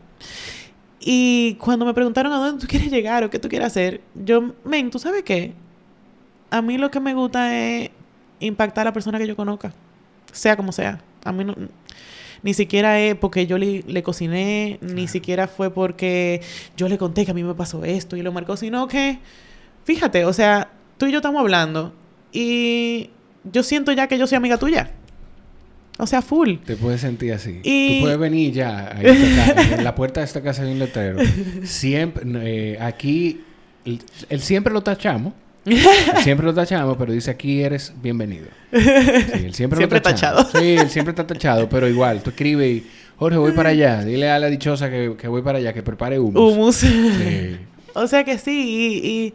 S2: Y cuando me preguntaron a dónde tú quieres llegar o qué tú quieres hacer, yo, men, ¿tú sabes qué? A mí lo que me gusta es impactar a la persona que yo conozca, sea como sea. A mí no, ni siquiera es porque yo le, le cociné, ni siquiera fue porque yo le conté que a mí me pasó esto y lo marcó, sino que, fíjate, o sea, tú y yo estamos hablando y yo siento ya que yo soy amiga tuya. O sea, full.
S1: Te puedes sentir así. Tú puedes venir ya. en la puerta de esta casa hay un letrero. Siempre, eh, aquí, él, siempre lo tachamos. siempre lo tachamos, pero dice aquí eres bienvenido. Sí, él siempre,
S2: siempre
S1: lo
S2: tachado.
S1: Sí, él siempre está tachado, pero igual, tú escribes y, Jorge, voy para allá. Dile a la dichosa que, que voy para allá, que prepare humus.
S2: Humus. Sí. o sea que sí, y, y,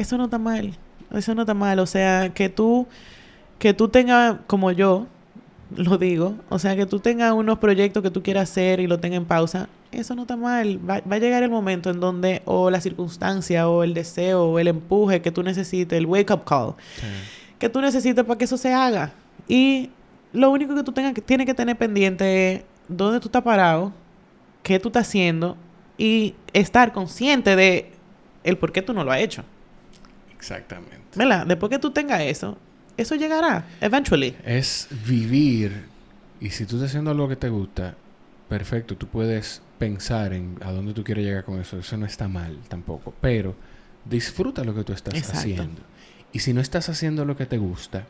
S2: eso no está mal. Eso no está mal. O sea, que tú, que tú tengas, como yo, lo digo. O sea, que tú tengas unos proyectos que tú quieras hacer y lo tengas en pausa, eso no está mal. Va, a llegar el momento en donde o la circunstancia o el deseo o el empuje que tú necesites, el wake up call, que tú necesites para que eso se haga. Y lo único que tú tengas, que, tienes que tener pendiente es dónde tú estás parado, qué tú estás haciendo y estar consciente de el por qué tú no lo has hecho.
S1: Exactamente.
S2: ¿Verdad? Después que tú tengas eso, eso llegará, eventually.
S1: Es vivir. Y si tú estás haciendo algo que te gusta, perfecto, tú puedes pensar en a dónde tú quieres llegar con eso. Eso no está mal tampoco. Pero disfruta lo que tú estás haciendo. Y si no estás haciendo lo que te gusta,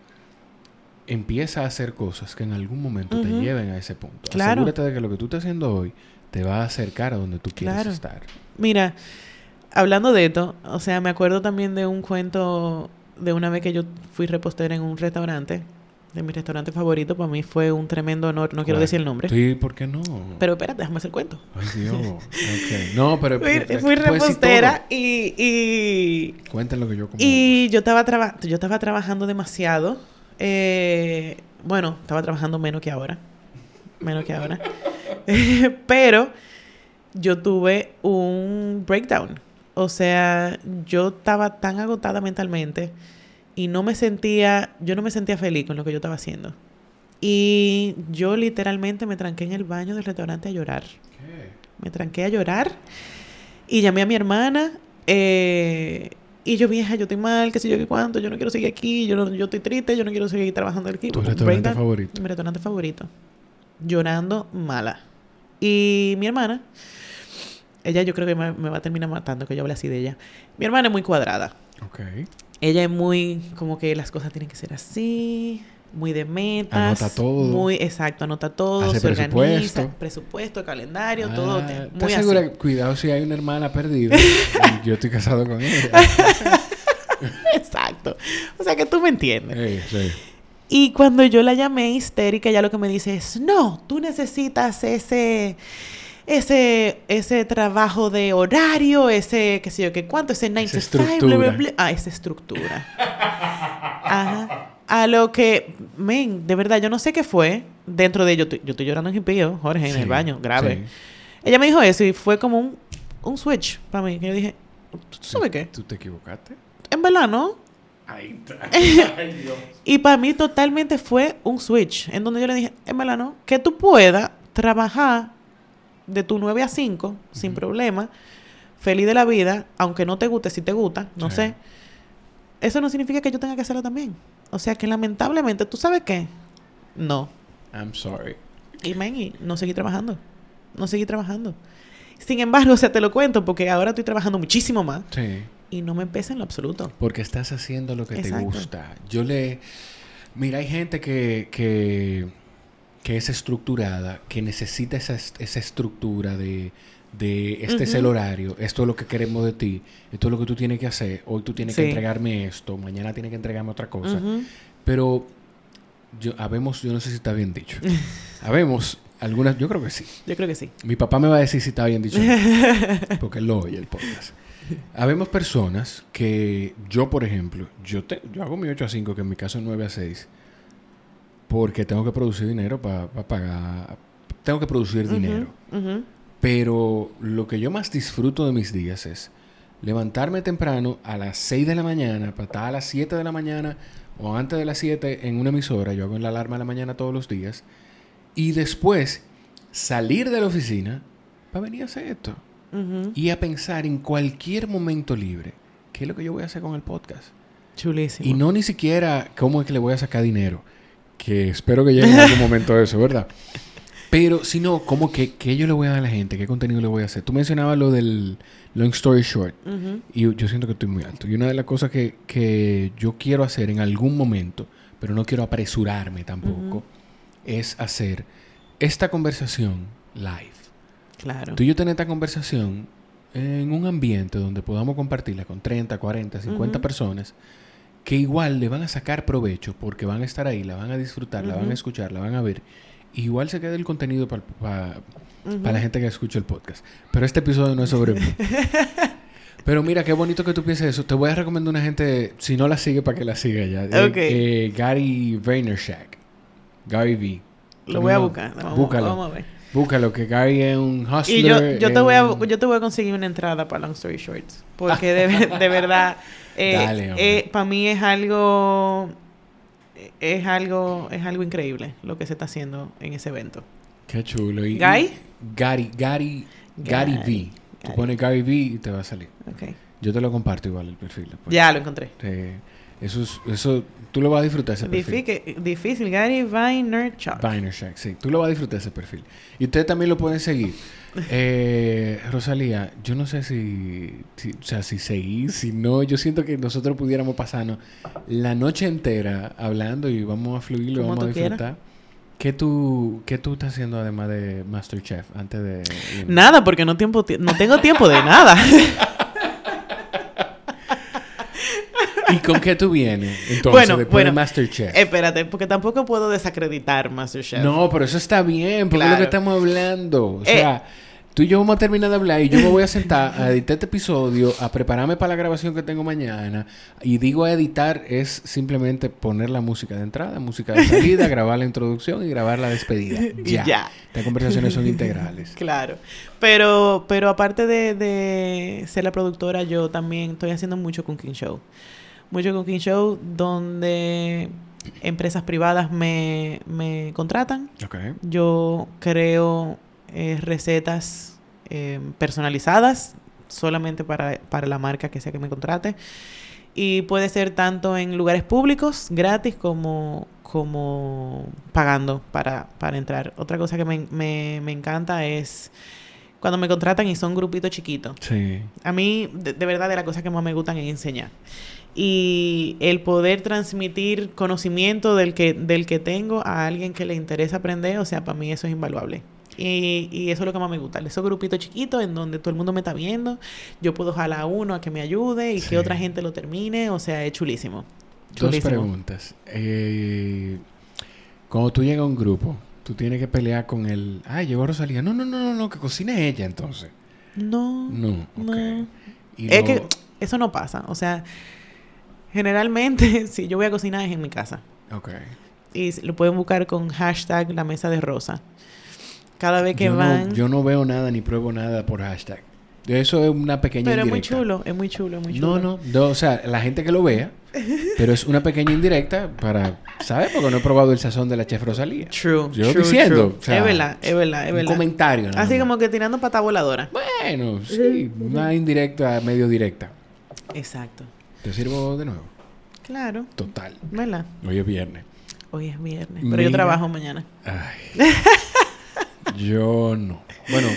S1: empieza a hacer cosas que en algún momento te lleven a ese punto. Claro. Asegúrate de que lo que tú estás haciendo hoy te va a acercar a donde tú quieres estar.
S2: Mira, hablando de esto, o sea, me acuerdo también de un cuento de una vez que yo fui repostera en un restaurante. De mi restaurante favorito, para mí fue un tremendo honor. No quiero decir el nombre.
S1: Sí, ¿por qué no?
S2: Pero espérate, déjame hacer el cuento.
S1: Ay, Dios. okay. No, pero.
S2: Fui, fui repostera y, y.
S1: Cuéntalo que yo como.
S2: Y yo estaba, yo estaba trabajando demasiado. Eh, bueno, estaba trabajando menos que ahora. Menos que ahora. pero yo tuve un breakdown. O sea, yo estaba tan agotada mentalmente y no me sentía, yo no me sentía feliz con lo que yo estaba haciendo. Y yo literalmente me tranqué en el baño del restaurante a llorar. ¿Qué? Me tranqué a llorar y llamé a mi hermana. Eh, y yo, vieja, yo estoy mal, qué sé yo, qué cuánto, yo no quiero seguir aquí, yo, no, yo estoy triste, yo no quiero seguir trabajando aquí.
S1: ¿Tu restaurante favorito?
S2: Mi restaurante favorito. Llorando mala. Y mi hermana, ella yo creo que me, va a terminar matando que yo hable así de ella. Mi hermana es muy cuadrada.
S1: Ok.
S2: Ella es muy como que las cosas tienen que ser así, muy de metas.
S1: Anota todo.
S2: Muy exacto, anota todo,
S1: Hace
S2: se
S1: presupuesto.
S2: organiza, presupuesto, calendario, ah, todo.
S1: muy segura? Cuidado si hay una hermana perdida. yo estoy casado con ella.
S2: exacto. O sea que tú me entiendes.
S1: Sí, sí.
S2: Y cuando yo la llamé histérica, ella lo que me dice es, no, tú necesitas ese ese, ese trabajo de horario, ese, qué sé yo, qué cuánto, ese 9 to 5, bla, bla, bla. Ah, esa estructura. Ajá. A lo que, men, de verdad, yo no sé qué fue. Dentro de ello, yo estoy llorando en Jipillo, Jorge, en el baño, grave. Ella me dijo eso y fue como un, un switch para mí. Yo dije, ¿tú sabes qué?
S1: ¿Tú te equivocaste?
S2: En verdad, ¿no?
S1: Ay, Dios.
S2: y para mí totalmente fue un switch, en donde yo le dije, en verdad, ¿no? Que tú puedas trabajar de tu 9 a 5, sin problema, feliz de la vida, aunque no te guste, si te gusta, no sé. Eso no significa que yo tenga que hacerlo también. O sea que lamentablemente, ¿tú sabes qué? No.
S1: I'm sorry.
S2: Y man, no seguí trabajando. No seguí trabajando. Sin embargo, o sea, te lo cuento porque ahora estoy trabajando muchísimo más.
S1: Sí.
S2: Y no me pesa en lo absoluto.
S1: Porque estás haciendo lo que te gusta. Yo le... Mira, hay gente que, que que es estructurada, que necesita esa, esa estructura de, de este es el horario, esto es lo que queremos de ti, esto es lo que tú tienes que hacer, hoy tú tienes que entregarme esto, mañana tienes que entregarme otra cosa. Pero yo habemos, yo no sé si está bien dicho. habemos algunas, yo creo que sí.
S2: Yo creo que sí.
S1: Mi papá me va a decir si está bien dicho, porque él lo oye el podcast. Habemos personas que yo, por ejemplo, yo, te, yo hago mi 8 a 5, que en mi caso es 9 a 6 porque tengo que producir dinero para pagar, tengo que producir dinero. Pero lo que yo más disfruto de mis días es levantarme temprano a las 6 de la mañana, para estar a las 7 de la mañana o antes de las 7 en una emisora, yo hago la alarma de la mañana todos los días, y después salir de la oficina para venir a hacer esto. Y a pensar en cualquier momento libre, qué es lo que yo voy a hacer con el podcast.
S2: Chulísimo.
S1: Y no ni siquiera cómo es que le voy a sacar dinero que espero que llegue en algún momento eso, ¿verdad? Pero si no, ¿cómo que qué yo le voy a dar a la gente? ¿Qué contenido le voy a hacer? Tú mencionabas lo del long story short. Y yo, siento que estoy muy alto. Y una de las cosas que, que yo quiero hacer en algún momento, pero no quiero apresurarme tampoco, es hacer esta conversación live.
S2: Claro.
S1: Tú y yo tener esta conversación en un ambiente donde podamos compartirla con 30, 40, 50 personas que igual le van a sacar provecho porque van a estar ahí, la van a disfrutar, la van a escuchar, la van a ver. igual se queda el contenido para la gente que escucha el podcast. Pero este episodio no es sobre mí. Pero mira, qué bonito que tú pienses eso. Te voy a recomendar una gente, si no la sigue, para que la siga ya. Eh, eh, Gary Vaynerchuk. Gary V.
S2: Lo voy a buscar. búscalo. Vamos a ver.
S1: Búscalo, que Gary es un hustler.
S2: Y yo, yo, te voy a, yo te voy a conseguir una entrada para Long Story Shorts. Porque de, de verdad... Eh, eh, para mí es algo es algo es algo increíble lo que se está haciendo en ese evento.
S1: Qué chulo. Y,
S2: Gary,
S1: Gary, Gary, Gary V. Tú pones Gary V y te va a salir.
S2: Okay.
S1: Yo te lo comparto igual el perfil.
S2: Ya lo encontré.
S1: Eso, eso tú lo vas a disfrutar ese
S2: perfil. Difícil, Gary Vaynerchuk.
S1: Vaynerchuk, sí. Tú lo vas a disfrutar ese perfil. Y ustedes también lo pueden seguir. Eh, Rosalía, yo no sé si, o sea, si seguís, si no, yo siento que nosotros pudiéramos pasarnos la noche entera hablando y vamos a fluir, vamos a disfrutar. ¿Qué tú, ¿Qué tú estás haciendo además de Masterchef antes de...?
S2: Nada, porque no, tiempo, no tengo tiempo de nada.
S1: ¿Y con qué tú vienes? Entonces, después de Masterchef.
S2: Espérate, porque tampoco puedo desacreditar Masterchef.
S1: No, pero eso está bien, porque es lo que estamos hablando. O sea, eh, tú y yo vamos a terminar de hablar y yo me voy a sentar a editar este episodio, a prepararme para la grabación que tengo mañana. Y digo a editar es simplemente poner la música de entrada, música de salida, grabar la introducción y grabar la despedida. Ya. ya. Las conversaciones son integrales.
S2: Claro. Pero, pero aparte de, de ser la productora, yo también estoy haciendo mucho Cooking Show mucho Cooking Show, donde empresas privadas me, me contratan. Yo creo eh, recetas eh, personalizadas solamente para, para la marca que sea que me contrate. Y puede ser tanto en lugares públicos, gratis, como, como pagando para, para entrar. Otra cosa que me, me, me encanta es cuando me contratan y son grupitos chiquitos. Sí. A mí, de, de, verdad, de las cosas que más me gustan es enseñar y el poder transmitir conocimiento del que, del que tengo a alguien que le interesa aprender, o sea, para mí eso es invaluable. Y, y, eso es lo que más me gusta. Esos grupitos chiquitos en donde todo el mundo me está viendo, yo puedo jalar a uno a que me ayude y que otra gente lo termine, o sea, es chulísimo.
S1: Dos preguntas. Eh, cuando tú llegas a un grupo, tú tienes que pelear con el, ay, llegó Rosalía. No, no, no, no, no que cocine ella entonces.
S2: No. No, no. es que eso no pasa. O sea, Generalmente, si yo voy a cocinar es en mi casa. Ok. Y lo pueden buscar con hashtag la mesa de rosa. Cada vez que van...
S1: yo no veo nada ni pruebo nada por hashtag. Eso es una pequeña
S2: Pero es muy chulo, es muy chulo, es muy chulo.
S1: No, no, o sea, la gente que lo vea, pero es una pequeña indirecta para, ¿sabes? Porque no he probado el sazón de la chef Rosalía. True. Yo true, diciendo.
S2: es verdad, es verdad, es verdad.
S1: Un comentario.
S2: Así como que tirando pata voladora.
S1: Bueno, sí, una indirecta, medio directa.
S2: Exacto.
S1: ¿Te sirvo de nuevo?
S2: Claro.
S1: Total.
S2: ¿Verdad?
S1: Hoy es viernes.
S2: Hoy es viernes. Pero yo trabajo mañana. Ay.
S1: yo no. Bueno.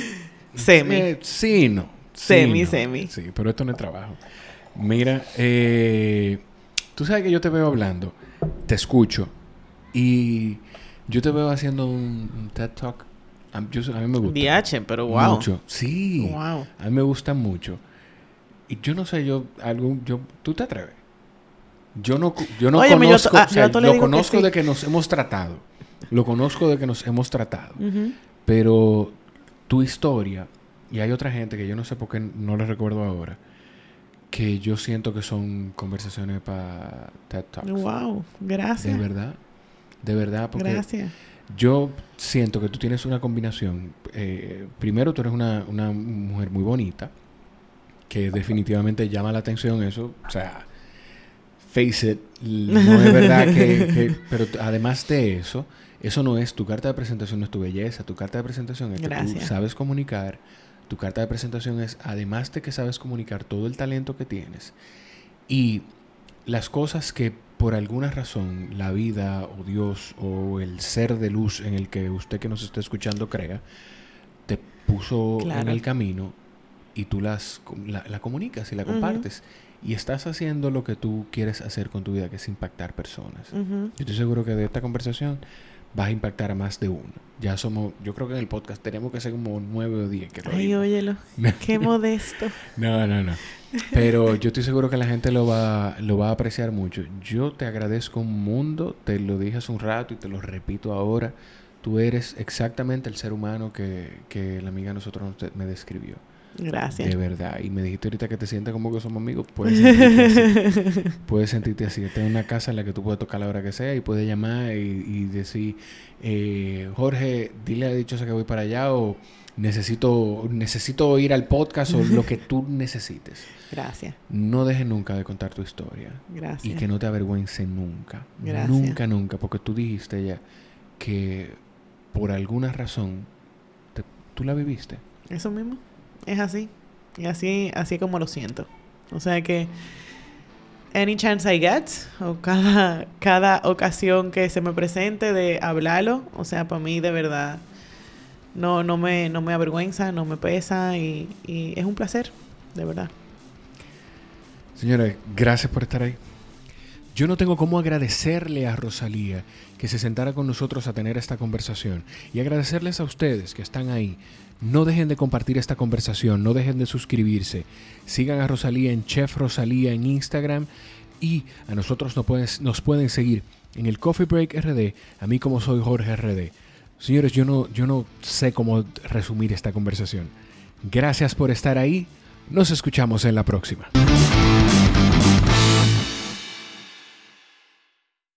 S2: Semi.
S1: Eh, sí, no.
S2: semi, semi.
S1: Sí, pero esto no es trabajo. Mira, eh, tú sabes que yo te veo hablando, te escucho y yo te veo haciendo un, TED Talk. A, mí me gusta.
S2: DH, pero wow.
S1: Mucho. Sí. Wow. A mí me gusta mucho. Y yo no sé, yo, algún, yo, ¿tú te atreves? Yo no, yo no conozco, ah, lo conozco de que nos hemos tratado. Lo conozco de que nos hemos tratado. Pero tu historia, y hay otra gente que yo no sé por qué no le recuerdo ahora, que yo siento que son conversaciones para TED Talks.
S2: Wow, gracias.
S1: De verdad, de verdad, porque yo siento que tú tienes una combinación. Eh, primero, tú eres una, una mujer muy bonita que definitivamente llama la atención eso. O sea, face it, no es verdad que, Pero además de eso, eso no es tu carta de presentación, no es tu belleza. Tu carta de presentación es que tú sabes comunicar. Tu carta de presentación es, además de que sabes comunicar todo el talento que tienes y las cosas que por alguna razón la vida o Dios o el ser de luz en el que usted que nos está escuchando crea, te puso en el camino y tú las, la, comunicas y la compartes. Y estás haciendo lo que tú quieres hacer con tu vida, que es impactar personas. Yo estoy seguro que de esta conversación vas a impactar a más de uno. Ya somos, yo creo que en el podcast tenemos que ser como nueve o diez. Que
S2: Ay, óyelo. Qué modesto.
S1: No, no, no. Pero yo estoy seguro que la gente lo va, lo va a apreciar mucho. Yo te agradezco un mundo, te lo dije hace un rato y te lo repito ahora. Tú eres exactamente el ser humano que, que la amiga de nosotros me describió.
S2: Gracias.
S1: De verdad. Y me dijiste ahorita que te sientes como que somos amigos. Puedes sentirte así. puedes sentirte así. Esta una casa en la que tú puedes tocar la hora que sea y puedes llamar y, decir, eh, Jorge, dile a Dichosa que voy para allá o necesito, necesito ir al podcast o lo que tú necesites.
S2: Gracias.
S1: No dejes nunca de contar tu historia.
S2: Gracias.
S1: Y que no te avergüence nunca. Gracias. Nunca, nunca. Porque tú dijiste ya que por alguna razón tú la viviste.
S2: Eso mismo es así. Y así, así como lo siento. O sea que any chance I get, o cada, cada ocasión que se me presente de hablarlo, o sea, para mí de verdad no, no, me, no me avergüenza, no me pesa y, y es un placer, de verdad.
S1: Señora, gracias por estar ahí. Yo no tengo cómo agradecerle a Rosalía que se sentara con nosotros a tener esta conversación y agradecerles a ustedes que están ahí. No dejen de compartir esta conversación, no dejen de suscribirse. Sigan a Rosalía en Chef Rosalía en Instagram y a nosotros nos pueden, nos pueden seguir en el Coffee Break RD, a mí como soy Jorge RD. Señores, yo no, yo no sé cómo resumir esta conversación. Gracias por estar ahí. Nos escuchamos en la próxima.